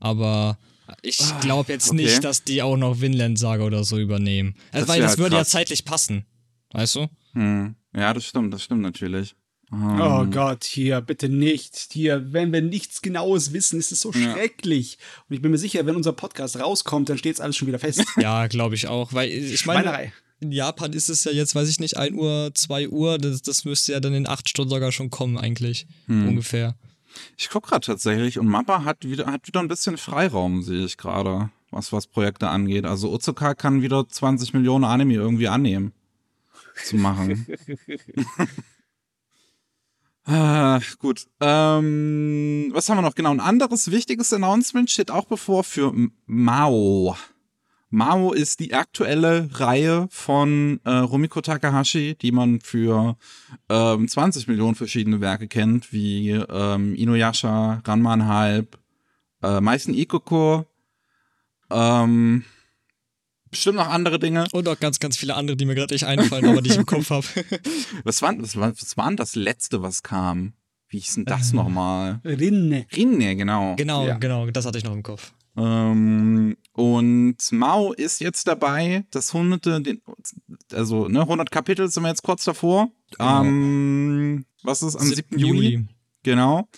Aber ich glaube jetzt okay. nicht, dass die auch noch Vinland Saga oder so übernehmen. Also, weil das halt würde ja krass. zeitlich passen. Weißt du? Hm. Ja, das stimmt, das stimmt natürlich. Ähm, Oh Gott, hier, bitte nicht. Hier, wenn wir nichts Genaues wissen, ist es so Ja. schrecklich. Und ich bin mir sicher, wenn unser Podcast rauskommt, dann steht es alles schon wieder fest. Ja, glaube ich auch. Weil ich meine, in Japan ist es ja jetzt, weiß ich nicht, 1 Uhr, 2 Uhr. Das, das müsste ja dann in 8 Stunden sogar schon kommen, eigentlich. Hm. Ungefähr. Ich guck gerade tatsächlich und Mappa hat wieder, hat wieder ein bisschen Freiraum, sehe ich gerade, was, was Projekte angeht. Also Otsuka kann wieder 20 Millionen Anime irgendwie annehmen. Zu machen. ah, gut. Ähm, was haben wir noch? Genau, ein anderes wichtiges Announcement steht auch bevor für Mao. Mao ist die aktuelle Reihe von äh, Rumiko Takahashi, die man für ähm, 20 Millionen verschiedene Werke kennt, wie ähm, Inuyasha, Ranman Halb, äh, Meisten Ikoko, ähm, bestimmt noch andere Dinge. Und auch ganz, ganz viele andere, die mir gerade nicht einfallen, aber die ich im Kopf habe. Was war, was, war, was war denn das letzte, was kam? Wie hieß denn das Ähm. nochmal? Rinne. Rinne, genau. genau, Ja. genau, das hatte ich noch im Kopf. Ähm, und Mao ist jetzt dabei, das hunderte, den, also ne, 100 Kapitel sind wir jetzt kurz davor. Ähm, was ist am 7. Juli? Genau.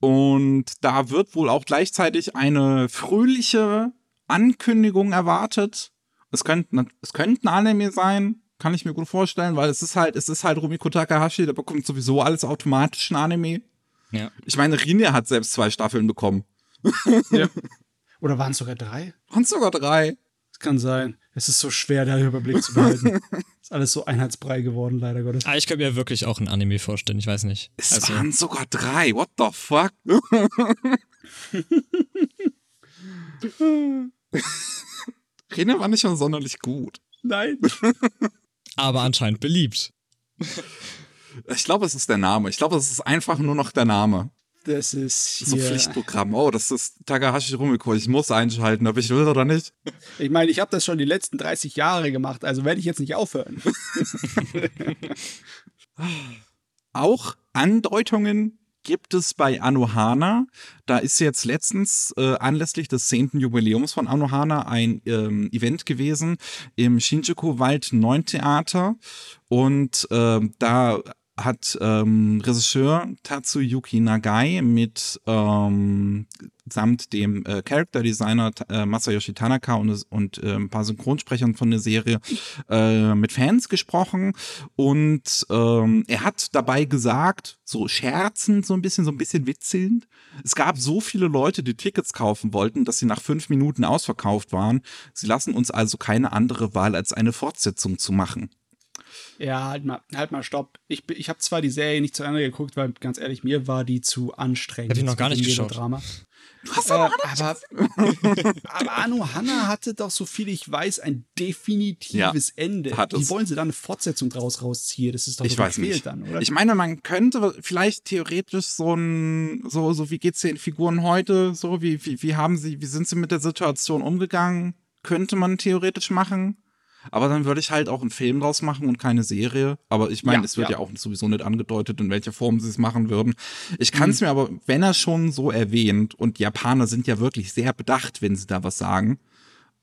Und da wird wohl auch gleichzeitig eine fröhliche Ankündigung erwartet. Es könnte, es könnte ein Anime sein, kann ich mir gut vorstellen, weil es ist halt, es ist halt Rumiko Takahashi, der bekommt sowieso alles automatisch ein Anime. Ja. Ich meine, Rinne hat selbst zwei Staffeln bekommen. Ja. Oder waren es sogar drei? Und sogar drei. Das kann sein. Es ist so schwer, da Überblick zu behalten. ist alles so einheitsbrei geworden, leider Gottes. Ah, ich könnte mir wirklich auch ein Anime vorstellen, ich weiß nicht. Es Also, waren sogar drei. What the fuck? Rinne war nicht schon sonderlich gut. Nein. aber anscheinend beliebt. Ich glaube, es ist der Name. Ich glaube, es ist einfach nur noch der Name. Das ist So hier. Pflichtprogramm. Oh, das ist Takahashi Rumiko. Ich muss einschalten, ob ich will oder nicht. Ich meine, ich habe das schon die letzten 30 Jahre gemacht, also werde ich jetzt nicht aufhören. Auch Andeutungen gibt es bei Anohana. Da ist jetzt letztens äh, anlässlich des 10. Jubiläums von Anohana ein ähm, Event gewesen im Shinjuku Wald 9 Theater. Und ähm, da hat ähm, Regisseur Tatsuyuki Nagai mit ähm, samt dem äh, Character Designer äh, Masayoshi Tanaka und, und äh, ein paar Synchronsprechern von der Serie äh, mit Fans gesprochen und ähm, er hat dabei gesagt, so scherzend, so ein bisschen, so ein bisschen witzelnd, es gab so viele Leute, die Tickets kaufen wollten, dass sie nach fünf Minuten ausverkauft waren. Sie lassen uns also keine andere Wahl, als eine Fortsetzung zu machen. Ja, halt mal, halt mal, stopp. Ich, bin- ich habe zwar die Serie nicht zu Ende geguckt, weil ganz ehrlich, mir war die zu anstrengend. Hab ich noch gar nicht geschaut. Drama. Du hast Äh, aber aber, aber Anu Hanna hatte doch, so viel ich weiß, ein definitives Ende. hat Wie es. wollen sie da eine Fortsetzung draus rausziehen? Das ist doch ich weiß nicht. dann, oder? Ich meine, man könnte vielleicht theoretisch so ein, so, so wie geht's den Figuren heute, so wie, wie, wie haben sie, wie sind sie mit der Situation umgegangen? Könnte man theoretisch machen. Aber dann würde ich halt auch einen Film draus machen und keine Serie. Aber ich meine, Ja, es wird ja. ja. auch sowieso nicht angedeutet, in welcher Form sie es machen würden. Ich kann Mhm. es mir aber, wenn er schon so erwähnt, und Japaner sind ja wirklich sehr bedacht, wenn sie da was sagen,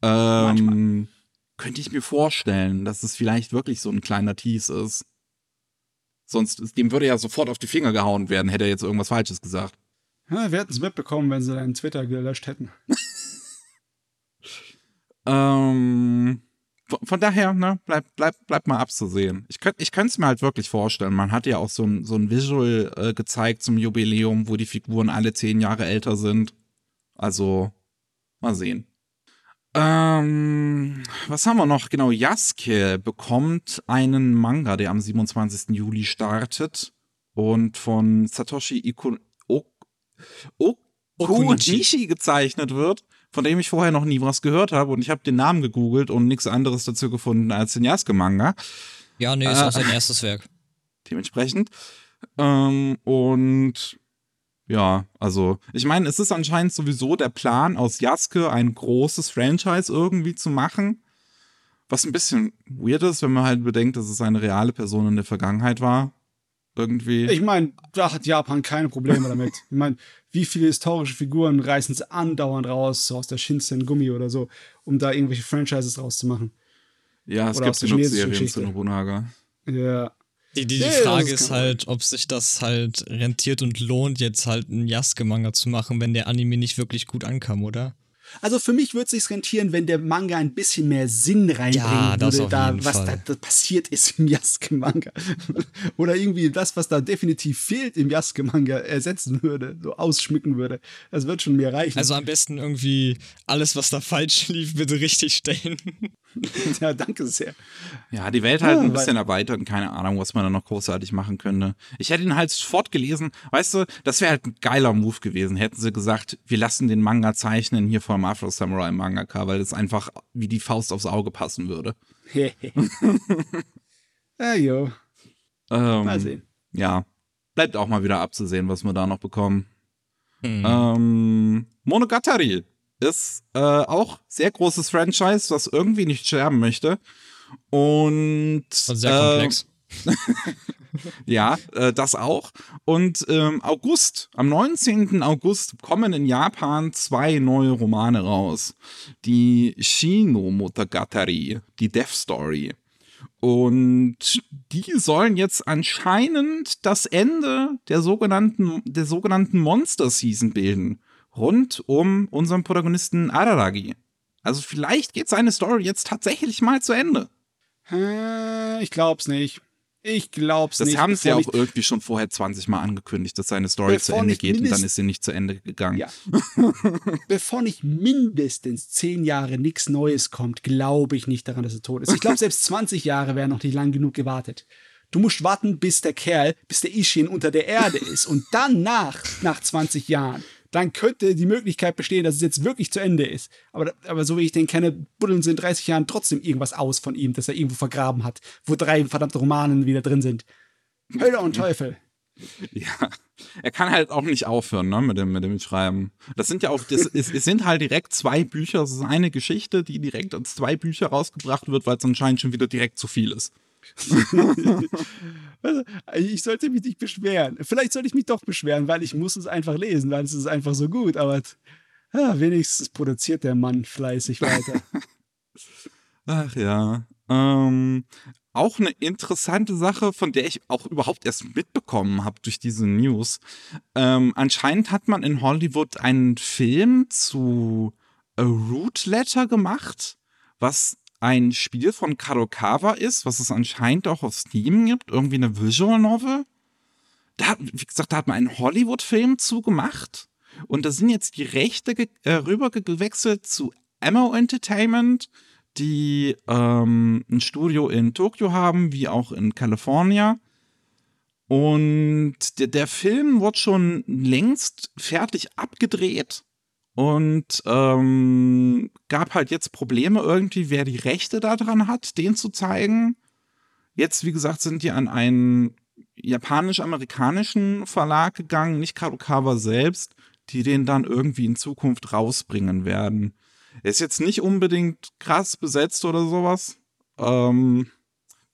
ähm, könnte ich mir vorstellen, dass es vielleicht wirklich so ein kleiner Tease ist. Sonst, dem würde ja sofort auf die Finger gehauen werden, hätte er jetzt irgendwas Falsches gesagt. ja, wir hätten es mitbekommen, wenn sie deinen Twitter gelöscht hätten. Ähm, von daher, ne, bleibt bleib, bleib mal abzusehen. Ich könnte ich es mir halt wirklich vorstellen. Man hat ja auch so ein, so ein Visual äh, gezeigt zum Jubiläum, wo die Figuren alle zehn Jahre älter sind. Also, mal sehen. Ähm, was haben wir noch? Genau, Yasuke bekommt einen Manga, der am 27. Juli startet und von Satoshi Ikun Okunishi gezeichnet wird von dem ich vorher noch nie was gehört habe und ich habe den Namen gegoogelt und nichts anderes dazu gefunden als den Yasuke-Manga. Ja, nee, ist äh, auch sein erstes Werk. Dementsprechend. Ähm, und ja, also ich meine, es ist anscheinend sowieso der Plan, aus Yasuke ein großes Franchise irgendwie zu machen. Was ein bisschen weird ist, wenn man halt bedenkt, dass es eine reale Person in der Vergangenheit war. Irgendwie. Ich meine, da hat Japan keine Probleme damit. Ich meine, wie viele historische Figuren reißen sie andauernd raus, so aus der Shinsen Gummi oder so, um da irgendwelche Franchises rauszumachen. Ja, es oder gibt genug Serien zu Nobunaga. Ja. Die, die, die ja, Frage ist halt, ob sich das halt rentiert und lohnt, jetzt halt einen Yasuke-Manga zu machen, wenn der Anime nicht wirklich gut ankam, oder? Also für mich würde es sich rentieren, wenn der Manga ein bisschen mehr Sinn reinbringen ja, würde, da, was da, da, passiert ist im Yasuke-Manga. Oder irgendwie das, was da definitiv fehlt im Yasuke-Manga, ersetzen würde, so ausschmücken würde. Das wird schon mehr reichen. Also am besten irgendwie alles, was da falsch lief, bitte richtig stellen. ja, danke sehr. Ja, die Welt halt ja, ein bisschen erweitert und keine Ahnung, was man da noch großartig machen könnte. Ich hätte ihn halt sofort gelesen. Weißt du, das wäre halt ein geiler Move gewesen. Hätten sie gesagt, wir lassen den Manga zeichnen hier vom Afro Samurai Mangaka, weil es einfach wie die Faust aufs Auge passen würde. ah, jo. Ähm, mal sehen. Ja, bleibt auch mal wieder abzusehen, was wir da noch bekommen. Mhm. Ähm, Monogatari ist äh, auch sehr großes Franchise, was irgendwie nicht sterben möchte. Und, und sehr äh, komplex. ja, äh, das auch. Und ähm, August, am 19. August kommen in Japan zwei neue Romane raus. Die Shino Motogatari, die Death Story. Und die sollen jetzt anscheinend das Ende der sogenannten, der sogenannten Monster Season bilden rund um unseren Protagonisten Araragi. Also vielleicht geht seine Story jetzt tatsächlich mal zu Ende. Ich glaub's nicht. Ich glaub's das nicht. Das haben sie ja auch irgendwie schon vorher 20 Mal angekündigt, dass seine Story zu Ende geht und dann ist sie nicht zu Ende gegangen. Ja. bevor nicht mindestens 10 Jahre nichts Neues kommt, glaube ich nicht daran, dass er tot ist. Ich glaube, selbst 20 Jahre wären noch nicht lang genug gewartet. Du musst warten, bis der Kerl, bis der Ishin unter der Erde ist und danach, nach 20 Jahren, dann könnte die Möglichkeit bestehen, dass es jetzt wirklich zu Ende ist. Aber, aber so wie ich den kenne, buddeln sie in 30 Jahren trotzdem irgendwas aus von ihm, das er irgendwo vergraben hat, wo drei verdammte Romanen wieder drin sind. Hölle und Teufel. Ja, er kann halt auch nicht aufhören, ne, mit dem, mit dem Schreiben. Das sind ja auch, das, es, es sind halt direkt zwei Bücher, es ist eine Geschichte, die direkt als zwei Bücher rausgebracht wird, weil es anscheinend schon wieder direkt zu viel ist. Ich sollte mich nicht beschweren. Vielleicht sollte ich mich doch beschweren, weil ich muss es einfach lesen, weil es ist einfach so gut. Aber ja, wenigstens produziert der Mann fleißig weiter. Ach ja. Ähm, auch eine interessante Sache, von der ich auch überhaupt erst mitbekommen habe durch diese News. Ähm, anscheinend hat man in Hollywood einen Film zu A Root Letter gemacht, was ein Spiel von Kadokawa ist, was es anscheinend auch auf Steam gibt, irgendwie eine Visual Novel. Da, wie gesagt, da hat man einen Hollywood-Film zugemacht. Und da sind jetzt die Rechte äh, rübergewechselt zu Ammo Entertainment, die ähm, ein Studio in Tokio haben, wie auch in Kalifornien. Und der, der Film wird schon längst fertig abgedreht und ähm, gab halt jetzt Probleme irgendwie, wer die Rechte daran hat, den zu zeigen. Jetzt, wie gesagt, sind die an einen japanisch-amerikanischen Verlag gegangen, nicht Kadokawa selbst, die den dann irgendwie in Zukunft rausbringen werden. Er ist jetzt nicht unbedingt krass besetzt oder sowas. Ähm,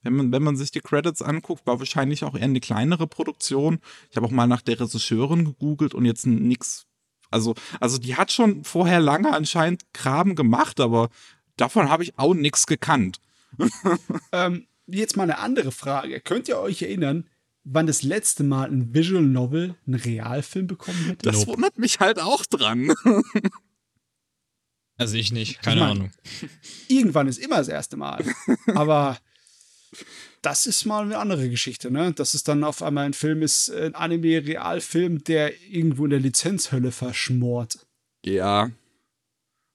wenn man, wenn man sich die Credits anguckt, war wahrscheinlich auch eher eine kleinere Produktion. Ich habe auch mal nach der Regisseurin gegoogelt und jetzt nichts also, also die hat schon vorher lange anscheinend Graben gemacht, aber davon habe ich auch nichts gekannt. ähm, jetzt mal eine andere Frage. Könnt ihr euch erinnern, wann das letzte Mal ein Visual Novel einen Realfilm bekommen hätte? Das wundert mich halt auch dran. Also ich nicht, keine ich mein, Ahnung. Irgendwann ist immer das erste Mal. Aber das ist mal eine andere Geschichte, ne? Dass es dann auf einmal ein Film ist, ein Anime-Realfilm, der irgendwo in der Lizenzhölle verschmort. Ja.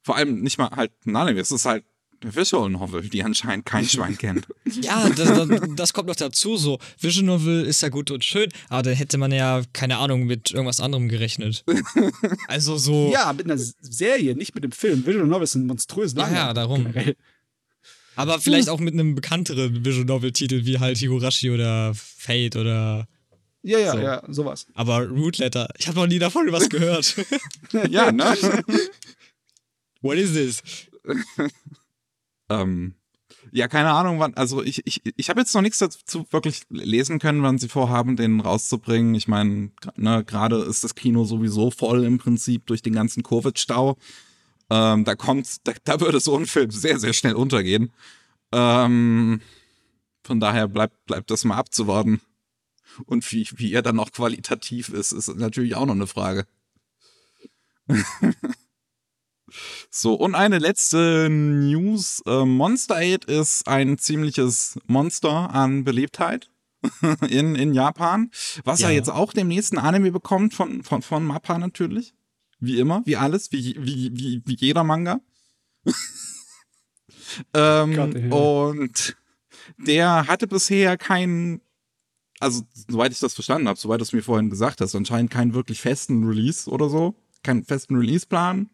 Vor allem nicht mal halt ein Anime, es ist halt Visual Novel, die anscheinend kein Schwein kennt. Ja, das, das, das, kommt noch dazu. So, Visual Novel ist ja gut und schön, aber da hätte man ja, keine Ahnung, mit irgendwas anderem gerechnet. Also so. Ja, mit einer Serie, nicht mit dem Film. Visual Novel ist ein monströses Lange. Ja, darum. Generell. Aber vielleicht auch mit einem bekannteren Visual Novel-Titel wie halt Higurashi oder Fate oder. Ja, ja, so. ja, sowas. Aber Root Letter, ich habe noch nie davon was gehört. ja, ne? What is this? ähm, ja, keine Ahnung, wann, also ich, ich, ich habe jetzt noch nichts dazu wirklich lesen können, wann sie vorhaben, den rauszubringen. Ich meine, ne, gerade ist das Kino sowieso voll im Prinzip durch den ganzen Covid-Stau. Ähm, da kommt, da, da, würde so ein Film sehr, sehr schnell untergehen. Ähm, von daher bleibt, bleibt das mal abzuwarten. Und wie, wie er dann noch qualitativ ist, ist natürlich auch noch eine Frage. so, und eine letzte News. Äh, Monster 8 ist ein ziemliches Monster an Beliebtheit in, in Japan. Was ja. er jetzt auch dem nächsten Anime bekommt von, von, von Mappa natürlich. Wie immer, wie alles, wie, wie, wie, wie jeder Manga. ähm, Gott. Und der hatte bisher keinen, also soweit ich das verstanden habe, soweit du es mir vorhin gesagt hast, anscheinend keinen wirklich festen Release oder so, keinen festen Release-Plan,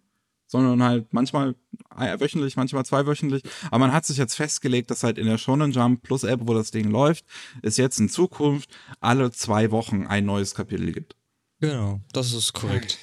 sondern halt manchmal wöchentlich, manchmal zweiwöchentlich. Aber man hat sich jetzt festgelegt, dass halt in der Shonen Jump Plus App, wo das Ding läuft, es jetzt in Zukunft alle zwei Wochen ein neues Kapitel gibt. Genau, das ist korrekt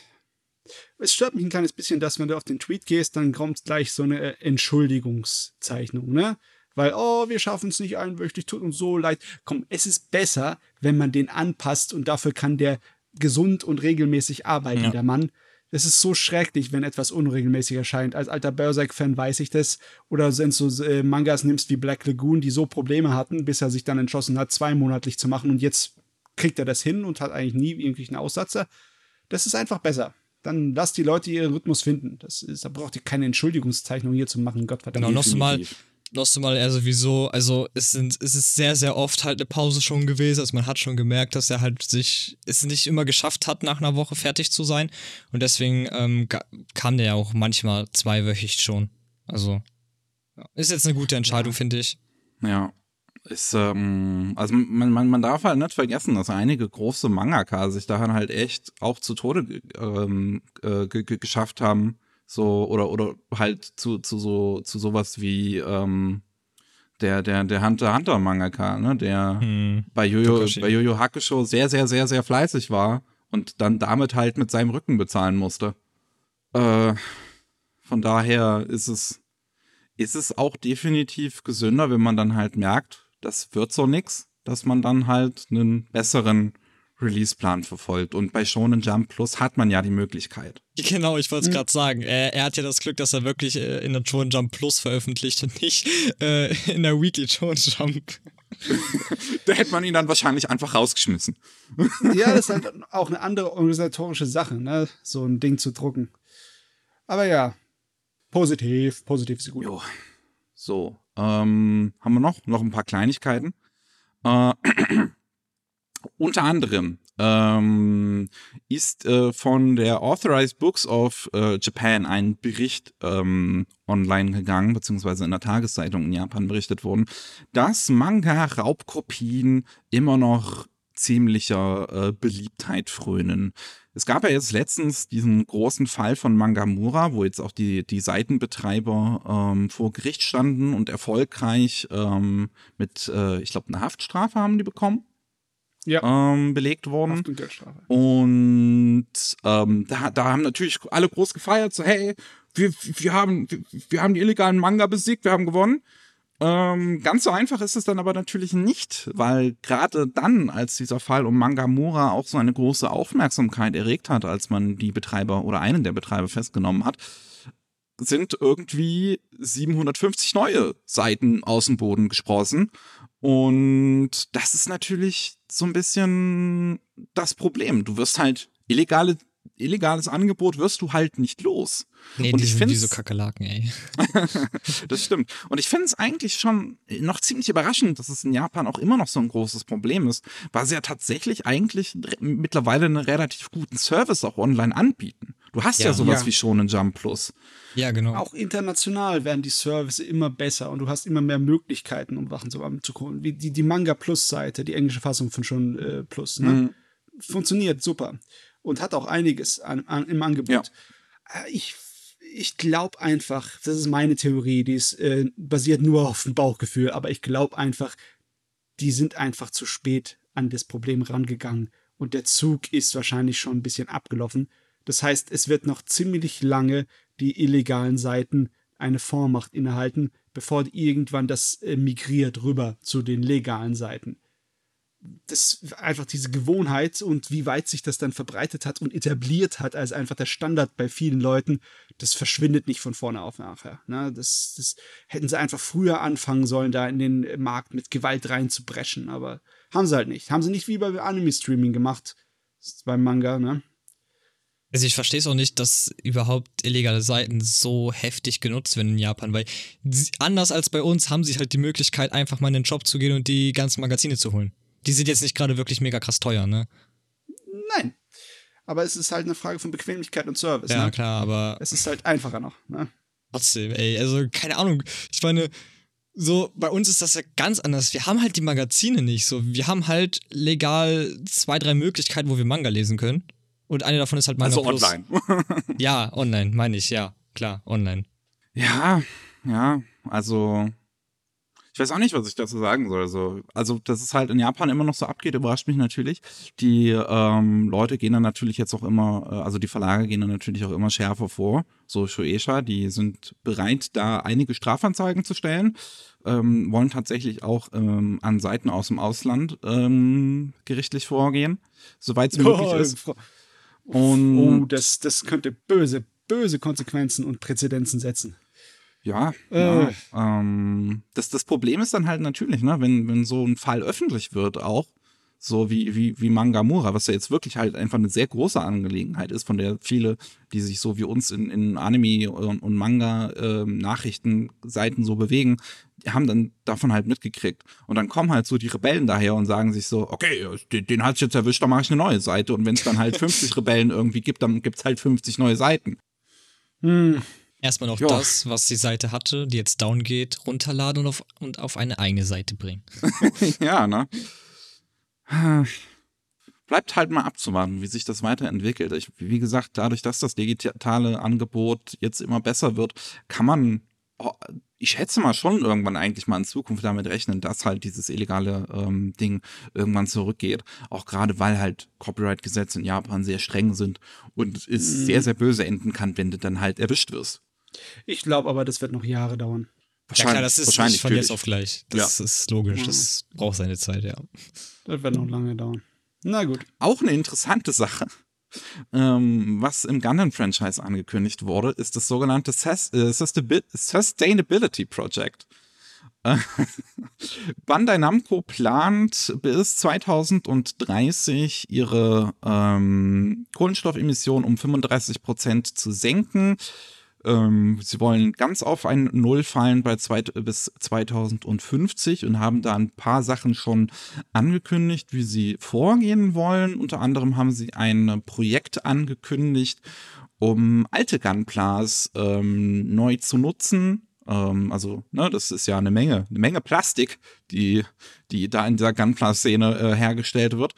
es stört mich ein kleines bisschen, dass wenn du auf den Tweet gehst, dann kommt gleich so eine äh, Entschuldigungszeichnung, ne? Weil, oh, wir schaffen es nicht einwöchentlich, tut uns so leid. Komm, es ist besser, wenn man den anpasst und dafür kann der gesund und regelmäßig arbeiten, ja. der Mann. Es ist so schrecklich, wenn etwas unregelmäßig erscheint. Als alter Berserk-Fan weiß ich das. Oder wenn du so äh, Mangas nimmst wie Black Lagoon, die so Probleme hatten, bis er sich dann entschlossen hat, zweimonatlich zu machen und jetzt kriegt er das hin und hat eigentlich nie irgendwelchen Aussatzer. Das ist einfach besser dann lasst die Leute ihren Rhythmus finden. Das ist, da braucht ihr keine Entschuldigungszeichnung hier zu machen, Gottverdammt. Genau, noch mal, noch mal, er sowieso, also es, sind, es ist sehr, sehr oft halt eine Pause schon gewesen. Also man hat schon gemerkt, dass er halt sich es nicht immer geschafft hat, nach einer Woche fertig zu sein. Und deswegen ähm, kam der ja auch manchmal zweiwöchig schon. Also ist jetzt eine gute Entscheidung, ja. finde ich. Ja, ist, ähm, also man, man, man darf halt nicht vergessen, dass einige große Mangaka sich daran halt echt auch zu Tode ähm, äh, geschafft haben. So, oder, oder halt zu, zu so, zu sowas wie, ähm, der, der, der Hunter Hunter Mangaka, ne, der hm, bei Jojo, bei Jojo Hakusho sehr, sehr, sehr, sehr fleißig war und dann damit halt mit seinem Rücken bezahlen musste. Äh, von daher ist es, ist es auch definitiv gesünder, wenn man dann halt merkt, das wird so nix, dass man dann halt einen besseren Release-Plan verfolgt. Und bei Shonen Jump Plus hat man ja die Möglichkeit. Genau, ich wollte es mhm. gerade sagen. Er, er, hat ja das Glück, dass er wirklich äh, in der Shonen Jump Plus veröffentlicht und nicht äh, in der Weekly Shonen Jump. da hätte man ihn dann wahrscheinlich einfach rausgeschmissen. ja, das ist halt auch eine andere organisatorische Sache, ne? so ein Ding zu drucken. Aber ja, positiv, positiv ist gut. Jo. So, ähm, haben wir noch? Noch ein paar Kleinigkeiten. Äh, unter anderem ähm, ist äh, von der Authorized Books of äh, Japan ein Bericht ähm, online gegangen, beziehungsweise in der Tageszeitung in Japan berichtet worden, dass Manga-Raubkopien immer noch ziemlicher äh, Beliebtheit frönen. Es gab ja jetzt letztens diesen großen Fall von Mangamura, wo jetzt auch die, die Seitenbetreiber ähm, vor Gericht standen und erfolgreich ähm, mit, äh, ich glaube, einer Haftstrafe haben die bekommen. Ja. Ähm, belegt worden. Haft und Geldstrafe. Und ähm, da, da haben natürlich alle groß gefeiert, so hey, wir, wir, haben, wir, wir haben die illegalen Manga besiegt, wir haben gewonnen. Ähm, ganz so einfach ist es dann aber natürlich nicht, weil gerade dann, als dieser Fall um Mangamura auch so eine große Aufmerksamkeit erregt hat, als man die Betreiber oder einen der Betreiber festgenommen hat, sind irgendwie 750 neue Seiten aus dem Boden gesprossen. Und das ist natürlich so ein bisschen das Problem. Du wirst halt illegale illegales Angebot wirst du halt nicht los. Nee, Und die ich find's- so Kakerlaken, ey. das stimmt. Und ich finde es eigentlich schon noch ziemlich überraschend, dass es in Japan auch immer noch so ein großes Problem ist, weil sie ja tatsächlich eigentlich mittlerweile einen relativ guten Service auch online anbieten. Du hast ja, Ja. sowas Ja. wie Shonen Jump Plus. Ja, genau. Auch international werden die Services immer besser und du hast immer mehr Möglichkeiten, um Wachen zu, gucken. Wie die, die Manga Plus-Seite, die englische Fassung von schon äh, Plus, ne? Mhm. Funktioniert super und hat auch einiges an, an, im Angebot. Äh, Ich, ich glaube einfach, das ist meine Theorie, die ist äh, basiert nur auf dem Bauchgefühl, aber ich glaube einfach, die sind einfach zu spät an das Problem rangegangen und der Zug ist wahrscheinlich schon ein bisschen abgelaufen. Das heißt, es wird noch ziemlich lange die illegalen Seiten eine Vormacht innehalten, bevor irgendwann das äh, migriert rüber zu den legalen Seiten. Das einfach diese Gewohnheit und wie weit sich das dann verbreitet hat und etabliert hat als einfach der Standard bei vielen Leuten, das verschwindet nicht von vorne auf nachher. Ne? Das, das hätten sie einfach früher anfangen sollen, da in den Markt mit Gewalt reinzubrechen, aber haben sie halt nicht. Haben sie nicht wie bei Anime-Streaming gemacht. Beim Manga, ne? Also ich verstehe es auch nicht, dass überhaupt illegale Seiten so heftig genutzt werden in Japan, weil anders als bei uns haben sie halt die Möglichkeit, einfach mal in den Job zu gehen und die ganzen Magazine zu holen. Die sind jetzt nicht gerade wirklich mega krass teuer, ne? Nein. Aber es ist halt eine Frage von Bequemlichkeit und Service. Ja, ne? klar, aber Es ist halt einfacher noch. Ne? trotzdem, ey, also keine Ahnung. Ich meine, so bei uns ist das ja ganz anders. Wir haben halt die Magazine nicht. So, wir haben halt legal zwei, drei Möglichkeiten, wo wir Manga lesen können. Und eine davon ist halt Manga Also Plus. online. Ja, online, meine ich, ja. Klar, online. Ja, ja, also ich weiß auch nicht, was ich dazu sagen soll. So, also, dass es halt in Japan immer noch so abgeht, überrascht mich natürlich. Die ähm, Leute gehen dann natürlich jetzt auch immer, äh, also die Verlage gehen dann natürlich auch immer schärfer vor. So Shueisha, die sind bereit, da einige Strafanzeigen zu stellen, ähm, wollen tatsächlich auch ähm, an Seiten aus dem Ausland ähm, gerichtlich vorgehen, soweit es möglich ist. Frau- Und oh, das, das könnte böse, böse Konsequenzen und Präzedenzen setzen. Ja, Äh. ja ähm, das, das Problem ist dann halt natürlich, ne, wenn, wenn so ein Fall öffentlich wird, auch so wie, wie, wie Mangamura, was ja jetzt wirklich halt einfach eine sehr große Angelegenheit ist, von der viele, die sich so wie uns in, in Anime und, und Manga-Nachrichtenseiten so bewegen, die haben dann davon halt mitgekriegt. Und dann kommen halt so die Rebellen daher und sagen sich so, okay, den, den hat es jetzt erwischt, dann mache ich eine neue Seite. Und wenn es dann halt 50 Rebellen irgendwie gibt, dann gibt es halt 50 neue Seiten. Hm. Erstmal noch Ja. das, was die Seite hatte, die jetzt down geht, runterladen und auf, und auf eine eigene Seite bringen. ja, ne? Bleibt halt mal abzuwarten, wie sich das weiterentwickelt. Ich, wie gesagt, dadurch, dass das digitale Angebot jetzt immer besser wird, kann man, oh, ich schätze mal schon irgendwann eigentlich mal in Zukunft damit rechnen, dass halt dieses illegale ähm, Ding irgendwann zurückgeht. Auch gerade, weil halt Copyright-Gesetze in Japan sehr streng sind und es Mhm. sehr, sehr böse enden kann, wenn du dann halt erwischt wirst. Ich glaube aber, das wird noch Jahre dauern. Ja klar, das ist wahrscheinlich nicht von jetzt auf gleich. Das ist logisch, das braucht seine Zeit, ja. Das wird noch lange dauern. Na gut. Auch eine interessante Sache, ähm, was im Gundam-Franchise angekündigt wurde, ist das sogenannte äh, Sustainability Project. Bandai Namco plant bis 2030 ihre ähm, Kohlenstoffemissionen um 35 Prozent zu senken. Ähm, sie wollen ganz auf ein Null fallen bei zweit bis 2050 und haben da ein paar Sachen schon angekündigt, wie sie vorgehen wollen. Unter anderem haben sie ein Projekt angekündigt, um alte Gunplas ähm, neu zu nutzen. Ähm, also, ne, das ist ja eine Menge, eine Menge Plastik, die, die da in dieser Gunpla-Szene äh, hergestellt wird.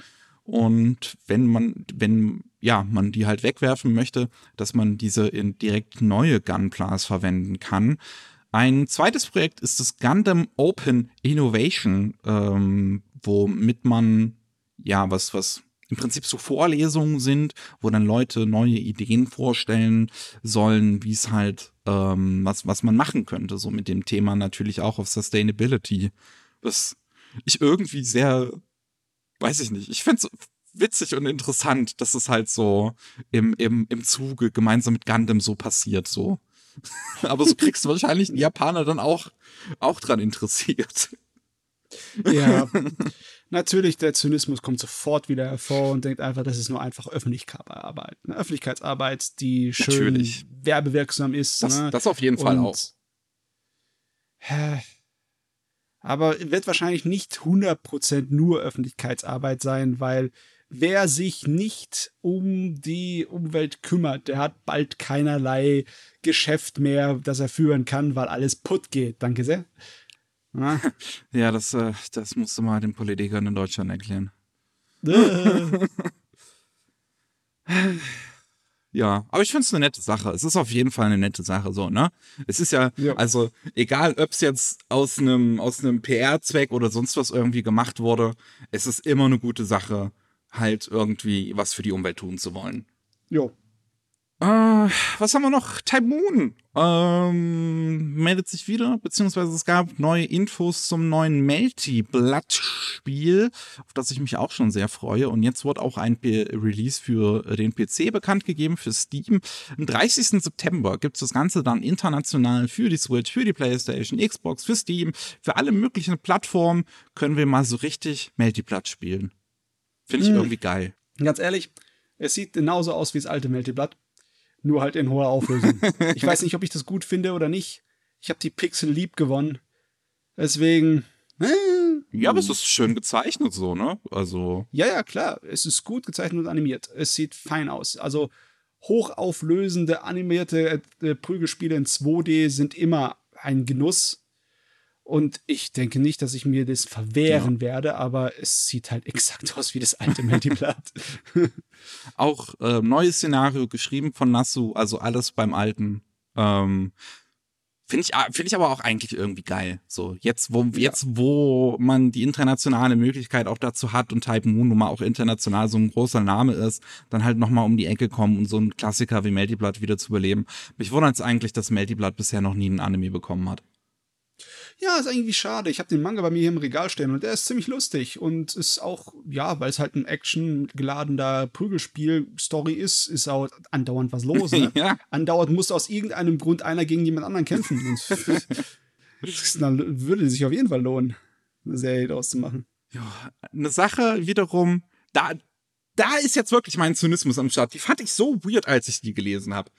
Und wenn man, wenn ja, man die halt wegwerfen möchte, dass man diese in direkt neue Gunplas verwenden kann. Ein zweites Projekt ist das Gundam Open Innovation, ähm, womit man ja was, was im Prinzip so Vorlesungen sind, wo dann Leute neue Ideen vorstellen sollen, wie es halt, ähm, was, was man machen könnte, so mit dem Thema natürlich auch auf Sustainability. Was ich irgendwie sehr, weiß ich nicht, ich find's witzig und interessant, dass es halt so im, im, im Zuge gemeinsam mit Gundam so passiert, so. Aber so kriegst du wahrscheinlich einen Japaner dann auch, auch dran interessiert. Ja, natürlich, der Zynismus kommt sofort wieder hervor und denkt einfach, das ist nur einfach Öffentlichkeitsarbeit. Eine Öffentlichkeitsarbeit, die schön natürlich. werbewirksam ist. Das, ne? das auf jeden Fall und, auch. Aber wird wahrscheinlich nicht 100% nur Öffentlichkeitsarbeit sein, weil wer sich nicht um die Umwelt kümmert, der hat bald keinerlei Geschäft mehr, das er führen kann, weil alles putt geht. Danke sehr. Na? Ja, das, äh, das musst du mal den Politikern in Deutschland erklären. ja, aber ich finde es eine nette Sache. Es ist auf jeden Fall eine nette Sache, so, ne? Es ist ja, ja. also, egal ob es jetzt aus einem aus einem PR-Zweck oder sonst was irgendwie gemacht wurde, es ist immer eine gute Sache, halt irgendwie was für die Umwelt tun zu wollen. Jo. Äh, was haben wir noch? Type Moon ähm, meldet sich wieder, beziehungsweise es gab neue Infos zum neuen Melty Blood Spiel, auf das ich mich auch schon sehr freue. Und jetzt wird auch ein P Release für den PC bekannt gegeben, für Steam. Am 30. September gibt es das Ganze dann international für die Switch, für die PlayStation, Xbox, für Steam, für alle möglichen Plattformen können wir mal so richtig Melty Blood spielen. Finde ich hm. irgendwie geil. Ganz ehrlich, es sieht genauso aus wie das alte Melty Blood nur halt in hoher Auflösung. ich weiß nicht, ob ich das gut finde oder nicht. Ich habe die Pixel lieb gewonnen. Deswegen. Äh, ja, aber es ist schön gezeichnet so, ne? Also. Ja, ja, klar. Es ist gut gezeichnet und animiert. Es sieht fein aus. Also hochauflösende animierte äh, Prügelspiele in 2D sind immer ein Genuss. Und ich denke nicht, dass ich mir das verwehren ja. werde, aber es sieht halt exakt aus wie das alte Multiplat. auch äh, neues Szenario geschrieben von Nasu, also alles beim alten. Ähm, Finde ich, ah, finde ich aber auch eigentlich irgendwie geil. So, jetzt, wo, ja. jetzt, wo man die internationale Möglichkeit auch dazu hat und Type Moon nun mal auch international so ein großer Name ist, dann halt nochmal um die Ecke kommen und so einen Klassiker wie Melty Blood wieder zu überleben. Mich wundert es eigentlich, dass Melty Blood bisher noch nie einen Anime bekommen hat. Ja, ist irgendwie schade. Ich habe den Manga bei mir hier im Regal stehen und der ist ziemlich lustig und ist auch, ja, weil es halt ein actiongeladener Prügelspiel-Story ist, ist auch andauernd was los. Ne? ja. Andauernd muss aus irgendeinem Grund einer gegen jemand anderen kämpfen. dann würde sich auf jeden Fall lohnen, eine Serie daraus zu machen. Ja, eine Sache wiederum, da, da ist jetzt wirklich mein Zynismus am Start. Die fand ich so weird, als ich die gelesen habe.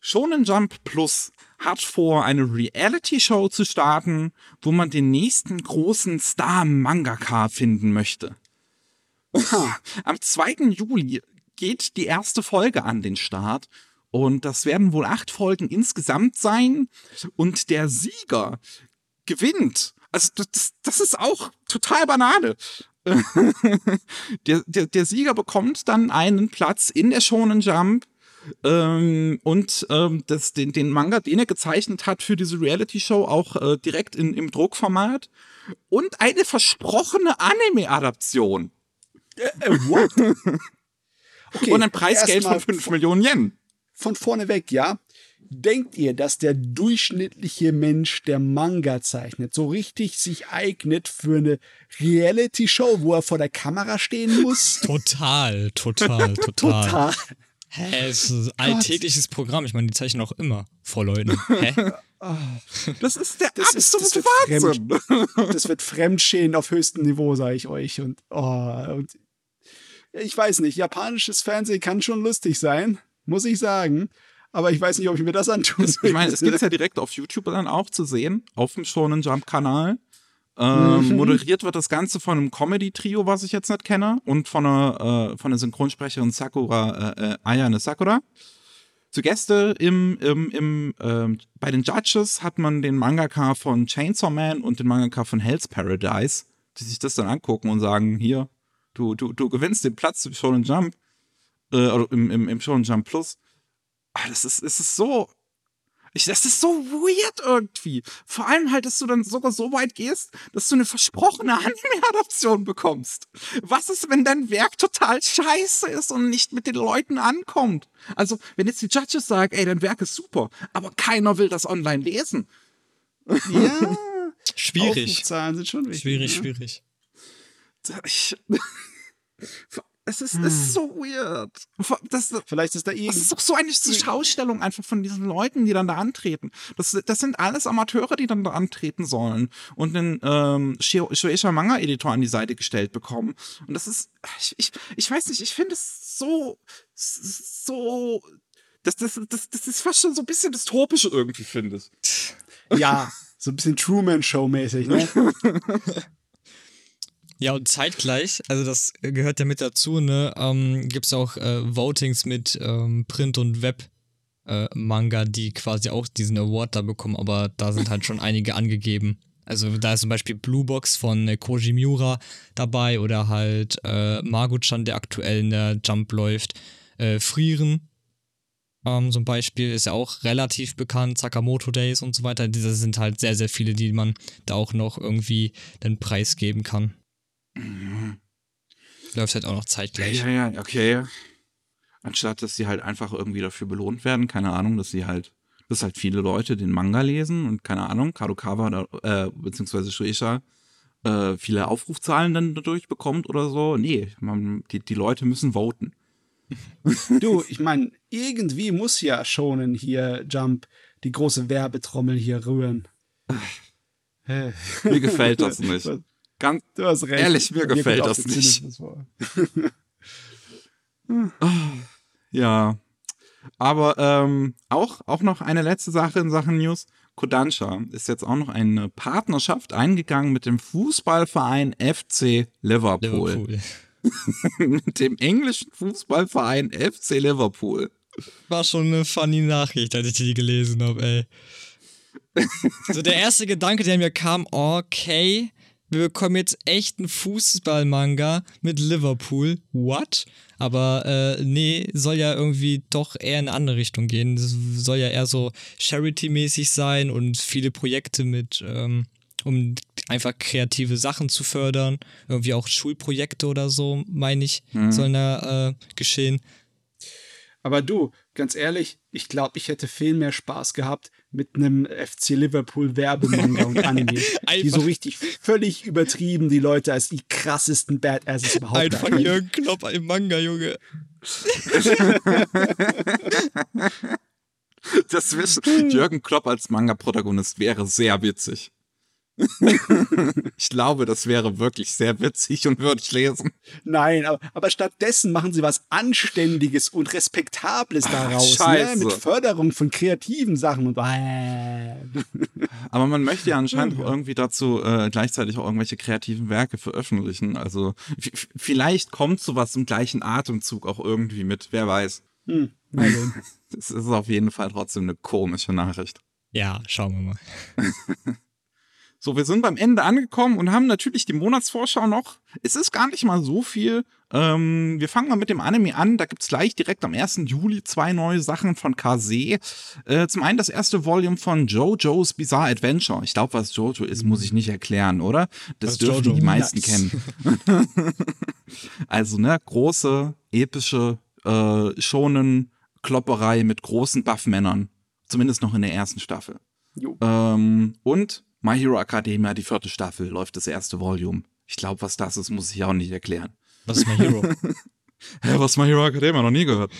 Shonen Jump Plus hat vor, eine Reality-Show zu starten, wo man den nächsten großen Star-Mangaka finden möchte. Am 2. Juli geht die erste Folge an den Start und das werden wohl acht Folgen insgesamt sein und der Sieger gewinnt. Also das, das ist auch total Banane. der, der, der Sieger bekommt dann einen Platz in der Shonen Jump ähm, und ähm, das, den, den Manga, den er gezeichnet hat für diese Reality-Show, auch äh, direkt in, im Druckformat. Und eine versprochene Anime-Adaption. Äh, äh, what? okay, und ein Preisgeld von 5 Millionen Yen. Von vorne weg, ja. Denkt ihr, dass der durchschnittliche Mensch, der Manga zeichnet, so richtig sich eignet für eine Reality-Show, wo er vor der Kamera stehen muss? Total, total, total. total. Hä, es ist ein alltägliches Programm. Ich meine, die zeichnen auch immer vor Leuten. Hä? Das ist der das absolute ist, das Wahnsinn. Wird fremd, das wird Fremdschäden auf höchstem Niveau, sage ich euch. Und, oh, und ich weiß nicht, japanisches Fernsehen kann schon lustig sein, muss ich sagen. Aber ich weiß nicht, ob ich mir das antue. Ich meine, es gibt es ja direkt auf YouTube dann auch zu sehen, auf dem Shonen Jump Kanal. Ähm, mhm. Moderiert wird das Ganze von einem Comedy-Trio, was ich jetzt nicht kenne, und von einer, äh, von der Synchronsprecherin Sakura, äh, äh, Ayane Sakura. Zu Gäste im, im, im, äh, bei den Judges hat man den Mangaka von Chainsaw Man und den Mangaka von Hell's Paradise, die sich das dann angucken und sagen, hier, du, du, du gewinnst den Platz im Shonen Jump, äh, oder im, im, im Shonen Jump Plus. Ah, das ist, es ist so, ich, das ist so weird irgendwie. Vor allem halt, dass du dann sogar so weit gehst, dass du eine versprochene Anime-Adaption bekommst. Was ist, wenn dein Werk total scheiße ist und nicht mit den Leuten ankommt? Also, wenn jetzt die Judges sagen, ey, dein Werk ist super, aber keiner will das online lesen. Ja. schwierig. Zahlen sind schon wichtig. Schwierig, ne? schwierig. Ich, Es ist, hm. es ist so weird. Das, Vielleicht ist da irgend... Das ist doch so eine Schaustellung einfach von diesen Leuten, die dann da antreten. Das, das sind alles Amateure, die dann da antreten sollen und einen ähm, Shueisha Manga-Editor an die Seite gestellt bekommen. Und das ist, ich, ich, ich weiß nicht, ich finde es so, so, das, das, das, das ist fast schon so ein bisschen dystopisch irgendwie, finde ich. Ja, so ein bisschen Truman-Show-mäßig, ne? Ja, und zeitgleich, also das gehört ja mit dazu, ne, ähm, gibt es auch äh, Votings mit ähm, Print- und Web-Manga, äh, die quasi auch diesen Award da bekommen, aber da sind halt schon einige angegeben. Also da ist zum Beispiel Blue Box von äh, Koji Miura dabei oder halt äh, Maguchan, der aktuell in der Jump läuft. Äh, Frieren ähm, zum Beispiel ist ja auch relativ bekannt, Sakamoto Days und so weiter. Diese sind halt sehr, sehr viele, die man da auch noch irgendwie den Preis geben kann. Mhm. Läuft halt auch noch zeitgleich. Ja, ja, okay. Anstatt, dass sie halt einfach irgendwie dafür belohnt werden, keine Ahnung, dass sie halt, dass halt viele Leute den Manga lesen und keine Ahnung, Kadokawa äh, beziehungsweise Shueisha äh, viele Aufrufzahlen dann dadurch bekommt oder so. Nee, man, die, die Leute müssen voten. Du, ich meine, irgendwie muss ja schonen hier Jump die große Werbetrommel hier rühren. Mir gefällt das nicht. Ganz du hast recht. Ehrlich, mir, mir gefällt das nicht. ja. Aber ähm, auch, auch noch eine letzte Sache in Sachen News. Kodansha ist jetzt auch noch eine Partnerschaft eingegangen mit dem Fußballverein FC Liverpool. Liverpool. mit dem englischen Fußballverein FC Liverpool. War schon eine funny Nachricht, als ich die gelesen habe, ey. so der erste Gedanke, der mir kam, okay, wir bekommen jetzt echt einen Fußballmanga mit Liverpool. What? Aber äh, nee, soll ja irgendwie doch eher in eine andere Richtung gehen. Das soll ja eher so Charity-mäßig sein und viele Projekte mit, ähm, um einfach kreative Sachen zu fördern. Irgendwie auch Schulprojekte oder so, meine ich, mhm. sollen da äh, geschehen. Aber du, ganz ehrlich, ich glaube, ich hätte viel mehr Spaß gehabt mit einem FC Liverpool Werbemanga und Anime, die so richtig völlig übertrieben die Leute als die krassesten Badasses überhaupt Einfach Jürgen Klopp im Manga, Junge. das Jürgen Klopp als Manga-Protagonist wäre sehr witzig. ich glaube, das wäre wirklich sehr witzig und würde ich lesen. Nein, aber, aber stattdessen machen sie was Anständiges und Respektables daraus. Ne? Mit Förderung von kreativen Sachen und. Äh. aber man möchte ja anscheinend ja. irgendwie dazu äh, gleichzeitig auch irgendwelche kreativen Werke veröffentlichen. Also vielleicht kommt sowas im gleichen Atemzug auch irgendwie mit, wer weiß. Hm. Das ist auf jeden Fall trotzdem eine komische Nachricht. Ja, schauen wir mal. So, wir sind beim Ende angekommen und haben natürlich die Monatsvorschau noch. Es ist gar nicht mal so viel. Ähm, wir fangen mal mit dem Anime an. Da gibt's gleich direkt am 1. Juli zwei neue Sachen von Kase. Äh, zum einen das erste Volume von JoJo's Bizarre Adventure. Ich glaube, was JoJo ist, muss ich nicht erklären, oder? Das, das dürfen Jojo. die meisten nice. kennen. also, ne, große, epische, äh, schonen Klopperei mit großen Buffmännern. Zumindest noch in der ersten Staffel. Ähm, und My Hero Academia, die vierte Staffel, läuft das erste Volume. Ich glaube, was das ist, muss ich auch nicht erklären. Was ist My Hero? Hä, was ist My Hero Academia? Noch nie gehört.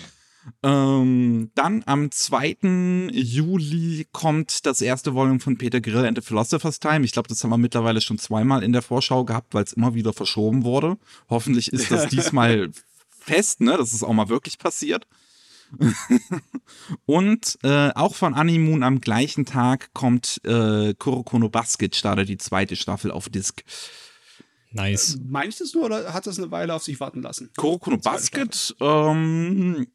Ähm, dann am 2. Juli kommt das erste Volume von Peter Grill and the Philosopher's Time. Ich glaube, das haben wir mittlerweile schon zweimal in der Vorschau gehabt, weil es immer wieder verschoben wurde. Hoffentlich ist das diesmal fest, ne, dass es auch mal wirklich passiert. und äh, auch von Animoon am gleichen Tag kommt äh, Kurokono Basket, startet die zweite Staffel auf Disc. Nice. Äh, meinst du das nur oder hat das eine Weile auf sich warten lassen? Kurokono Basket, ähm,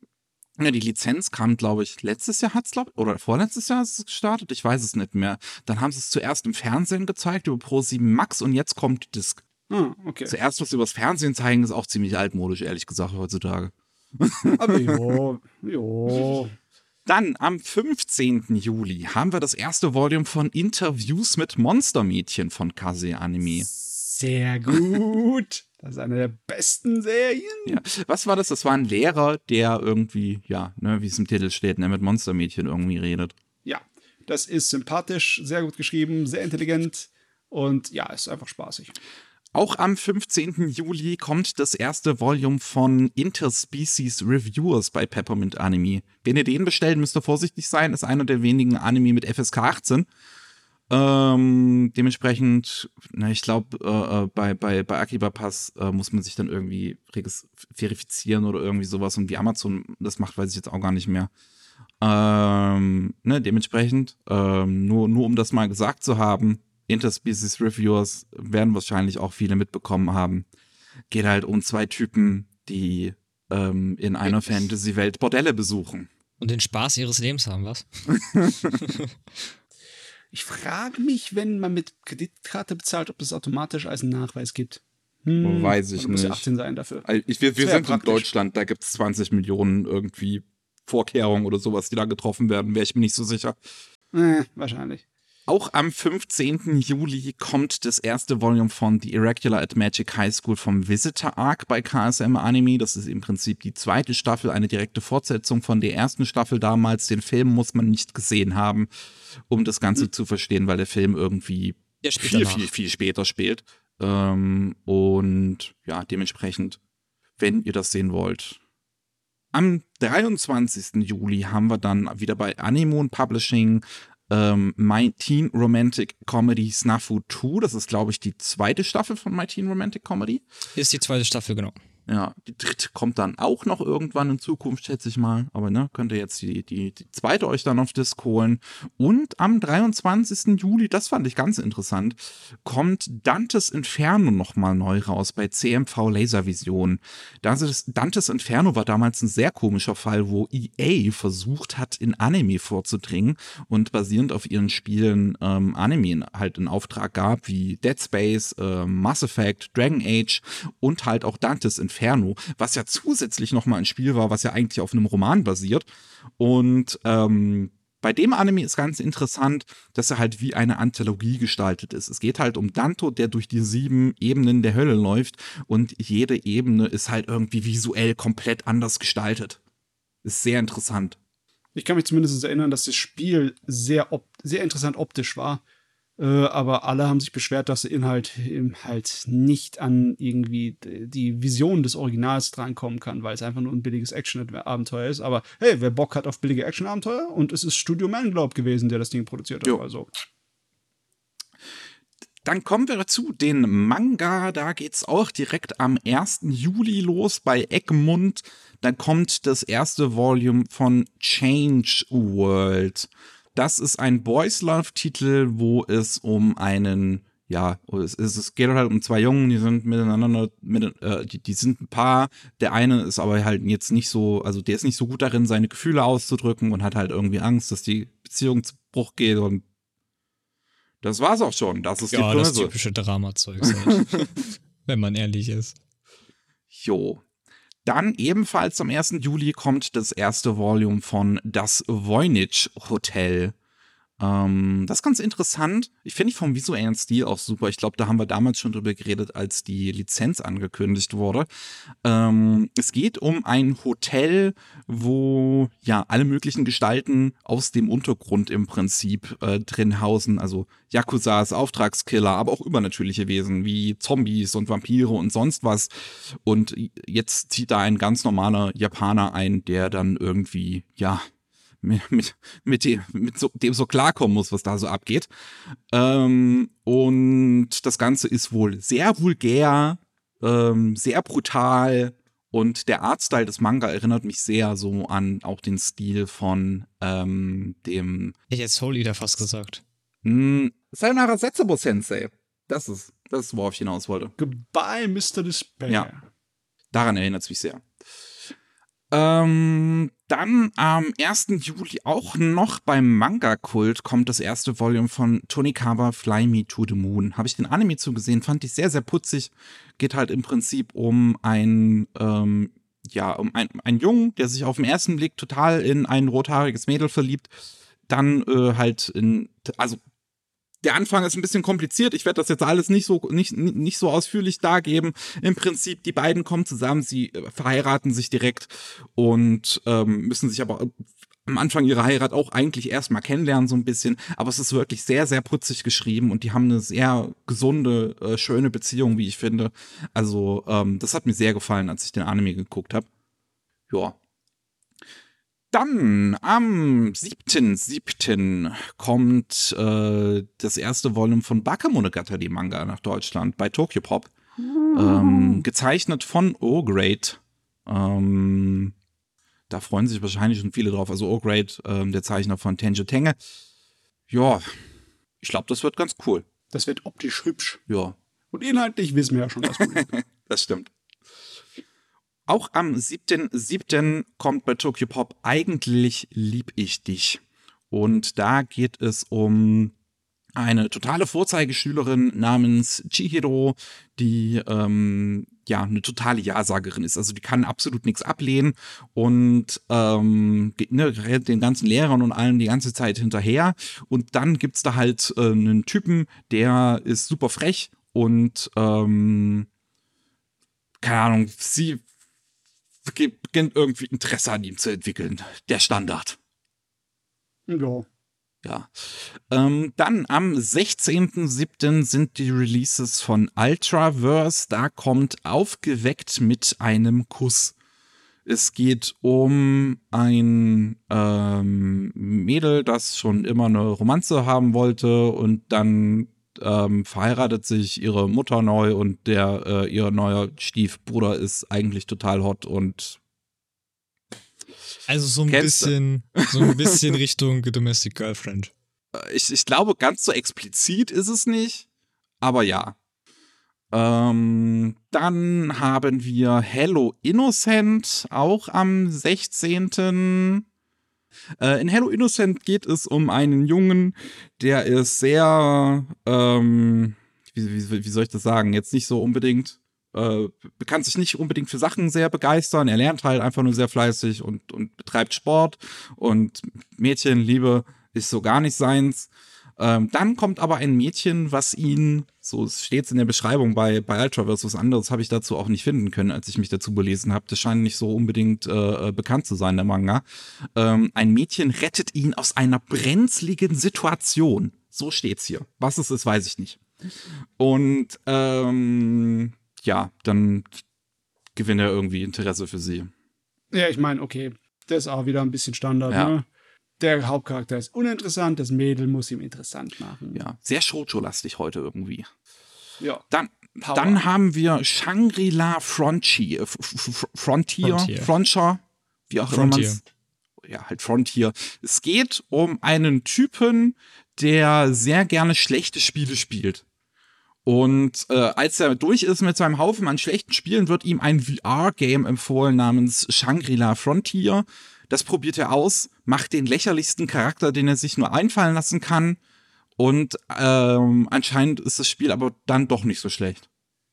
ja, die Lizenz kam, glaube ich, letztes Jahr hat's, glaube oder vorletztes Jahr ist es gestartet, ich weiß es nicht mehr. Dann haben sie es zuerst im Fernsehen gezeigt über Pro7 Max und jetzt kommt die Disc. Ah, okay. Zuerst was übers Fernsehen zeigen, ist auch ziemlich altmodisch, ehrlich gesagt, heutzutage. Aber jo, jo. Dann am 15. Juli haben wir das erste Volume von Interviews mit Monstermädchen von Kase Anime. Sehr gut. Das ist eine der besten Serien. Ja. Was war das? Das war ein Lehrer, der irgendwie, ja, ne, wie es im Titel steht, ne, mit Monstermädchen irgendwie redet. Ja, das ist sympathisch, sehr gut geschrieben, sehr intelligent und ja, ist einfach spaßig. Auch am 15. Juli kommt das erste Volume von Interspecies Reviewers bei Peppermint Anime. Wenn ihr den bestellt, müsst ihr vorsichtig sein. Ist einer der wenigen Anime mit FSK 18. Ähm, dementsprechend, na, ich glaube, äh, äh, bei, bei, bei Akiba Pass äh, muss man sich dann irgendwie verifizieren oder irgendwie sowas. Und wie Amazon das macht, weiß ich jetzt auch gar nicht mehr. Ähm, ne, dementsprechend, ähm, nur, nur um das mal gesagt zu haben, Interspecies Reviewers werden wahrscheinlich auch viele mitbekommen haben. Geht halt um zwei Typen, die ähm, in einer Fantasy-Welt Bordelle besuchen. Und den Spaß ihres Lebens haben, was? ich frage mich, wenn man mit Kreditkarte bezahlt, ob es automatisch als einen Nachweis gibt. Hm, Weiß ich muss nicht. 18 sein dafür. Ich, wir wir sind praktisch. in Deutschland, da gibt es 20 Millionen irgendwie Vorkehrungen oder sowas, die da getroffen werden, wäre ich mir nicht so sicher. Äh, wahrscheinlich. Auch am 15. Juli kommt das erste Volume von The Irregular at Magic High School vom Visitor Arc bei KSM Anime. Das ist im Prinzip die zweite Staffel, eine direkte Fortsetzung von der ersten Staffel damals. Den Film muss man nicht gesehen haben, um das Ganze mhm. zu verstehen, weil der Film irgendwie viel, danach. viel, viel später spielt. Ähm, und ja, dementsprechend, wenn ihr das sehen wollt, am 23. Juli haben wir dann wieder bei Anemone Publishing ähm, My Teen Romantic Comedy Snafu 2. Das ist, glaube ich, die zweite Staffel von My Teen Romantic Comedy. Ist die zweite Staffel, genau. Ja, die dritte kommt dann auch noch irgendwann in Zukunft, schätze ich mal. Aber ne, könnt ihr jetzt die, die, die zweite euch dann auf Disc holen. Und am 23. Juli, das fand ich ganz interessant, kommt Dantes Inferno nochmal neu raus bei CMV Laservision. Das Dantes Inferno war damals ein sehr komischer Fall, wo EA versucht hat, in Anime vorzudringen und basierend auf ihren Spielen ähm, Anime halt in Auftrag gab, wie Dead Space, äh, Mass Effect, Dragon Age und halt auch Dantes Inferno. Inferno, was ja zusätzlich nochmal ein Spiel war, was ja eigentlich auf einem Roman basiert. Und ähm, bei dem Anime ist ganz interessant, dass er halt wie eine Anthologie gestaltet ist. Es geht halt um Danto, der durch die sieben Ebenen der Hölle läuft und jede Ebene ist halt irgendwie visuell komplett anders gestaltet. Ist sehr interessant. Ich kann mich zumindest erinnern, dass das Spiel sehr, sehr interessant optisch war. Äh, aber alle haben sich beschwert, dass der Inhalt eben halt nicht an irgendwie die Vision des Originals drankommen kann, weil es einfach nur ein billiges Action-Abenteuer ist. Aber hey, wer Bock hat auf billige Action-Abenteuer und es ist Studio Man, glaub gewesen, der das Ding produziert hat. Also. Dann kommen wir zu den Manga. Da geht's auch direkt am 1. Juli los bei Egmont. Dann kommt das erste Volume von Change World. Das ist ein Boys Love Titel, wo es um einen ja, es, es geht halt um zwei Jungen, die sind miteinander, mit, äh, die, die sind ein Paar. Der eine ist aber halt jetzt nicht so, also der ist nicht so gut darin, seine Gefühle auszudrücken und hat halt irgendwie Angst, dass die Beziehung zu Bruch geht und das war's auch schon. Das ist ja, die das typische Dramazeug, halt, wenn man ehrlich ist. Jo. Dann ebenfalls am 1. Juli kommt das erste Volume von Das Voynich Hotel. Ähm, das ist ganz interessant. Ich finde ich vom visuellen Stil auch super. Ich glaube, da haben wir damals schon drüber geredet, als die Lizenz angekündigt wurde. Ähm, es geht um ein Hotel, wo ja alle möglichen Gestalten aus dem Untergrund im Prinzip äh, drin hausen. Also Yakuzas, Auftragskiller, aber auch übernatürliche Wesen wie Zombies und Vampire und sonst was. Und jetzt zieht da ein ganz normaler Japaner ein, der dann irgendwie, ja, mit, mit, dem, mit so, dem so klarkommen muss, was da so abgeht. Ähm, und das Ganze ist wohl sehr vulgär, ähm, sehr brutal. Und der Artstyle des Manga erinnert mich sehr so an auch den Stil von ähm, dem. Ich hätte Soul Eater fast gesagt. Mh, hm, Sayonara Setsubo Sensei. Das ist, das ist, worauf ich hinaus wollte. Goodbye, Mr. Despair. Ja. Daran erinnert es mich sehr. Ähm, dann am 1. Juli auch noch beim Manga-Kult kommt das erste Volume von Tonikawa Fly Me to the Moon. Habe ich den Anime zugesehen, fand ich sehr, sehr putzig. Geht halt im Prinzip um ein, ähm, ja, um ein, einen Jungen, der sich auf den ersten Blick total in ein rothaariges Mädel verliebt. Dann äh, halt in, also der Anfang ist ein bisschen kompliziert. Ich werde das jetzt alles nicht so, nicht, nicht so ausführlich dargeben. Im Prinzip, die beiden kommen zusammen, sie äh, verheiraten sich direkt und ähm, müssen sich aber am Anfang ihrer Heirat auch eigentlich erstmal kennenlernen, so ein bisschen. Aber es ist wirklich sehr, sehr putzig geschrieben und die haben eine sehr gesunde, äh, schöne Beziehung, wie ich finde. Also, ähm, das hat mir sehr gefallen, als ich den Anime geguckt habe. Ja. Dann am 7.7. kommt äh, das erste Volume von Bakemonogatari Manga nach Deutschland bei Tokyo Pop. Ähm, gezeichnet von O-Grade. Ähm, da freuen sich wahrscheinlich schon viele drauf. Also O-Grade, ähm, der Zeichner von Tenjo Tenge. Ja, ich glaube, das wird ganz cool. Das wird optisch hübsch. Ja. Und inhaltlich wissen wir ja schon, was das stimmt. Auch am 7.7. kommt bei Tokyo Pop Eigentlich lieb ich dich. Und da geht es um eine totale Vorzeigeschülerin namens Chihiro, die ähm, ja eine totale Ja-Sagerin ist. Also die kann absolut nichts ablehnen und ähm, ne, den ganzen Lehrern und allen die ganze Zeit hinterher. Und dann gibt's da halt äh, einen Typen, der ist super frech und ähm, keine Ahnung, sie beginnt irgendwie Interesse an ihm zu entwickeln. Der Standard. Ja. Ja. Ähm, dann am 16.07. sind die Releases von Ultraverse. Da kommt aufgeweckt mit einem Kuss. Es geht um ein ähm, Mädel, das schon immer eine Romanze haben wollte und dann ähm, verheiratet sich ihre Mutter neu und der äh, ihr neuer Stiefbruder ist eigentlich total hot und also so ein bisschen, so ein bisschen Richtung Domestic Girlfriend. Ich, ich glaube, ganz so explizit ist es nicht, aber ja. Ähm, dann haben wir Hello Innocent, auch am 16. Äh, in Hello Innocent geht es um einen Jungen, der ist sehr, ähm, wie, wie, wie soll ich das sagen, jetzt nicht so unbedingt äh, kann sich nicht unbedingt für Sachen sehr begeistern. Er lernt halt einfach nur sehr fleißig und, und betreibt Sport und Mädchenliebe ist so gar nicht seins. Ähm, dann kommt aber ein Mädchen, was ihn, so steht es in der Beschreibung bei, bei Ultraverse, was anderes habe ich dazu auch nicht finden können, als ich mich dazu belesen habe. Das scheint nicht so unbedingt äh, bekannt zu sein, der Manga. Ähm, ein Mädchen rettet ihn aus einer brenzligen Situation. So steht's hier. Was es ist, weiß ich nicht. Und ähm, ja, dann gewinnt er irgendwie Interesse für sie. Ja, ich meine, okay, das ist auch wieder ein bisschen Standard, ja. ne? Der Hauptcharakter ist uninteressant, das Mädel muss ihm interessant machen. Ja, sehr Shoujo-lastig heute irgendwie. Ja. Dann, dann haben wir Shangri-La Frontier, Frontier, Frontier, Frontier, wie auch immer man Ja, halt Frontier. Es geht um einen Typen, der sehr gerne schlechte Spiele spielt. Und äh, als er durch ist mit seinem Haufen an schlechten Spielen, wird ihm ein VR-Game empfohlen namens Shangri-La Frontier. Das probiert er aus, macht den lächerlichsten Charakter, den er sich nur einfallen lassen kann. Und ähm, anscheinend ist das Spiel aber dann doch nicht so schlecht.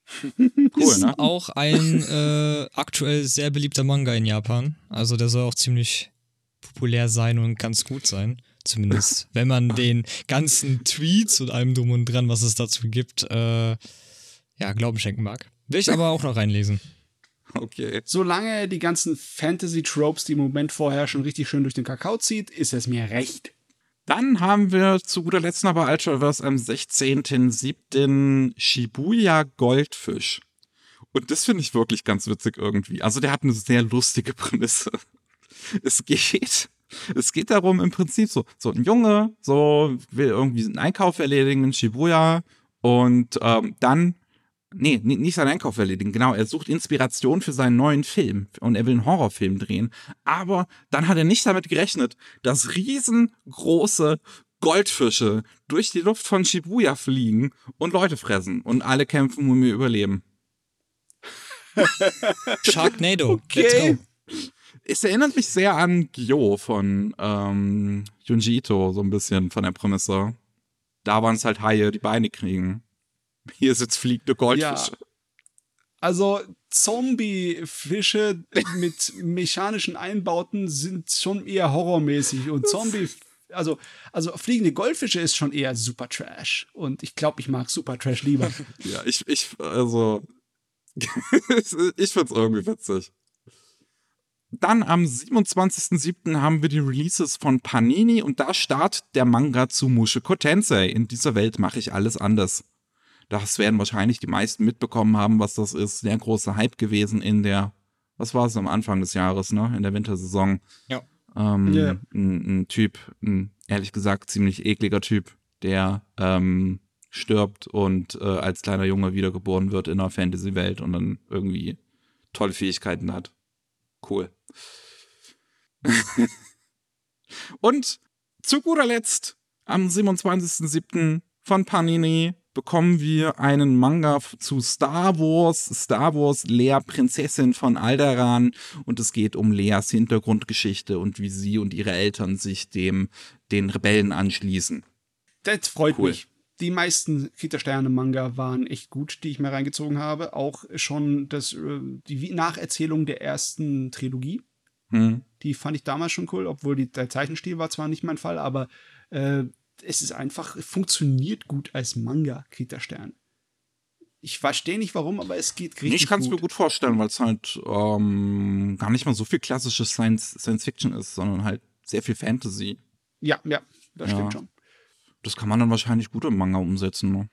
cool, ist ne? auch ein äh, aktuell sehr beliebter Manga in Japan. Also der soll auch ziemlich populär sein und ganz gut sein. Zumindest, wenn man den ganzen Tweets und allem drum und dran, was es dazu gibt, äh, ja, Glauben schenken mag. Will ich aber auch noch reinlesen. Okay. Solange die ganzen Fantasy-Tropes, die im Moment vorherrschen, richtig schön durch den Kakao zieht, ist es mir recht. Dann haben wir zu guter Letzt noch bei Ultraverse am 16.07. Shibuya Goldfisch. Und das finde ich wirklich ganz witzig irgendwie. Also der hat eine sehr lustige Prämisse. Es geht es geht darum im Prinzip so, so ein Junge, so will irgendwie einen Einkauf erledigen in Shibuya und ähm, dann, nee, nicht seinen Einkauf erledigen, genau, er sucht Inspiration für seinen neuen Film und er will einen Horrorfilm drehen, aber dann hat er nicht damit gerechnet, dass riesengroße Goldfische durch die Luft von Shibuya fliegen und Leute fressen und alle kämpfen um ihr Überleben. Sharknado, okay. let's go es erinnert mich sehr an Gyo von ähm, Junji Ito, so ein bisschen von der Prämisse. Da waren es halt Haie, die Beine kriegen. Hier sitzt fliegende Goldfische. Ja. Also Zombie-Fische mit mechanischen Einbauten sind schon eher horrormäßig und Zombie also, also fliegende Goldfische ist schon eher super Trash. Und ich glaube, ich mag super Trash lieber. ja, ich, ich, also, ich find's irgendwie witzig. dann am 27.07. haben wir die Releases von Panini und da startet der Manga zu Mushoku Tensei. In dieser Welt mache ich alles anders. Das werden wahrscheinlich die meisten mitbekommen haben, was das ist. Sehr großer Hype gewesen in der, was war es am Anfang des Jahres, ne? In der Wintersaison. Ja. Ähm, Ja. ein, ein Typ, ein ehrlich gesagt ziemlich ekliger Typ, der ähm, stirbt und äh, als kleiner Junge wiedergeboren wird in einer Fantasy-Welt und dann irgendwie tolle Fähigkeiten hat. Cool. und zu guter Letzt, am 27.07. von Panini bekommen wir einen Manga zu Star Wars, Star Wars Lea Prinzessin von Alderaan und es geht um Leas Hintergrundgeschichte und wie sie und ihre Eltern sich dem den Rebellen anschließen. Das freut Cool. mich. Die meisten Kita-Sterne-Manga waren echt gut, die ich mir reingezogen habe. Auch schon das, äh, die Nacherzählung der ersten Trilogie. Hm. Die fand ich damals schon cool, obwohl die, der Zeichenstil war zwar nicht mein Fall, aber äh, es ist einfach, funktioniert gut als Manga, Kita-Stern. Ich verstehe nicht warum, aber es geht richtig ich kann es mir gut vorstellen, weil es halt ähm, gar nicht mal so viel klassisches Science, Science Fiction ist, sondern halt sehr viel Fantasy. Ja, ja, das Ja. stimmt schon. Das kann man dann wahrscheinlich gut im Manga umsetzen. Ne?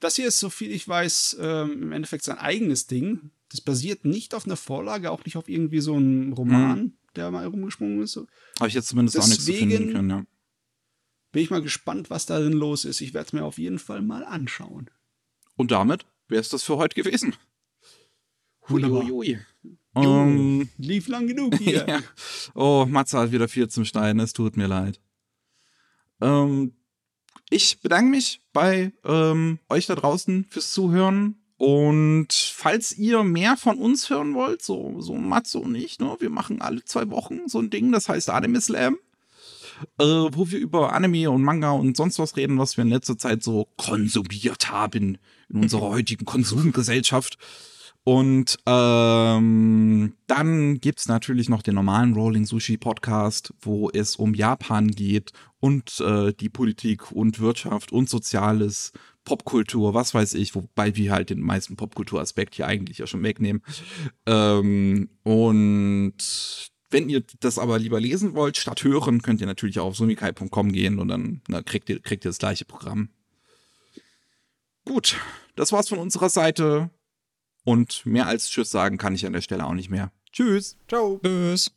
Das hier ist, so viel ich weiß, ähm, im Endeffekt sein eigenes Ding. Das basiert nicht auf einer Vorlage, auch nicht auf irgendwie so einem Roman, der mal rumgesprungen ist. Habe ich jetzt zumindest auch nichts zu finden Deswegen- können, ja. Bin ich mal gespannt, was darin los ist. Ich werde es mir auf jeden Fall mal anschauen. Und damit wäre es das für heute gewesen. Wunderbar. Jo, hui. Ähm, lief lang genug hier. ja. Oh, Matze hat wieder viel zum Schneiden, es tut mir leid. Ähm, ich bedanke mich bei ähm, euch da draußen fürs Zuhören. Und falls ihr mehr von uns hören wollt, so, so Matze und ich, ne, wir machen alle zwei Wochen so ein Ding, das heißt Anime Slam, äh, wo wir über Anime und Manga und sonst was reden, was wir in letzter Zeit so konsumiert haben in unserer heutigen Konsumgesellschaft. Und ähm, dann gibt's natürlich noch den normalen Rolling Sushi Podcast, wo es um Japan geht und äh, die Politik und Wirtschaft und Soziales, Popkultur, was weiß ich, wobei wir halt den meisten Popkulturaspekt hier eigentlich ja schon wegnehmen. Ähm, und wenn ihr das aber lieber lesen wollt, statt hören, könnt ihr natürlich auch auf sumikai.com gehen und dann na, kriegt, ihr, kriegt ihr das gleiche Programm. Gut, das war's von unserer Seite. Und mehr als Tschüss sagen kann ich an der Stelle auch nicht mehr. Tschüss. Ciao. Tschüss.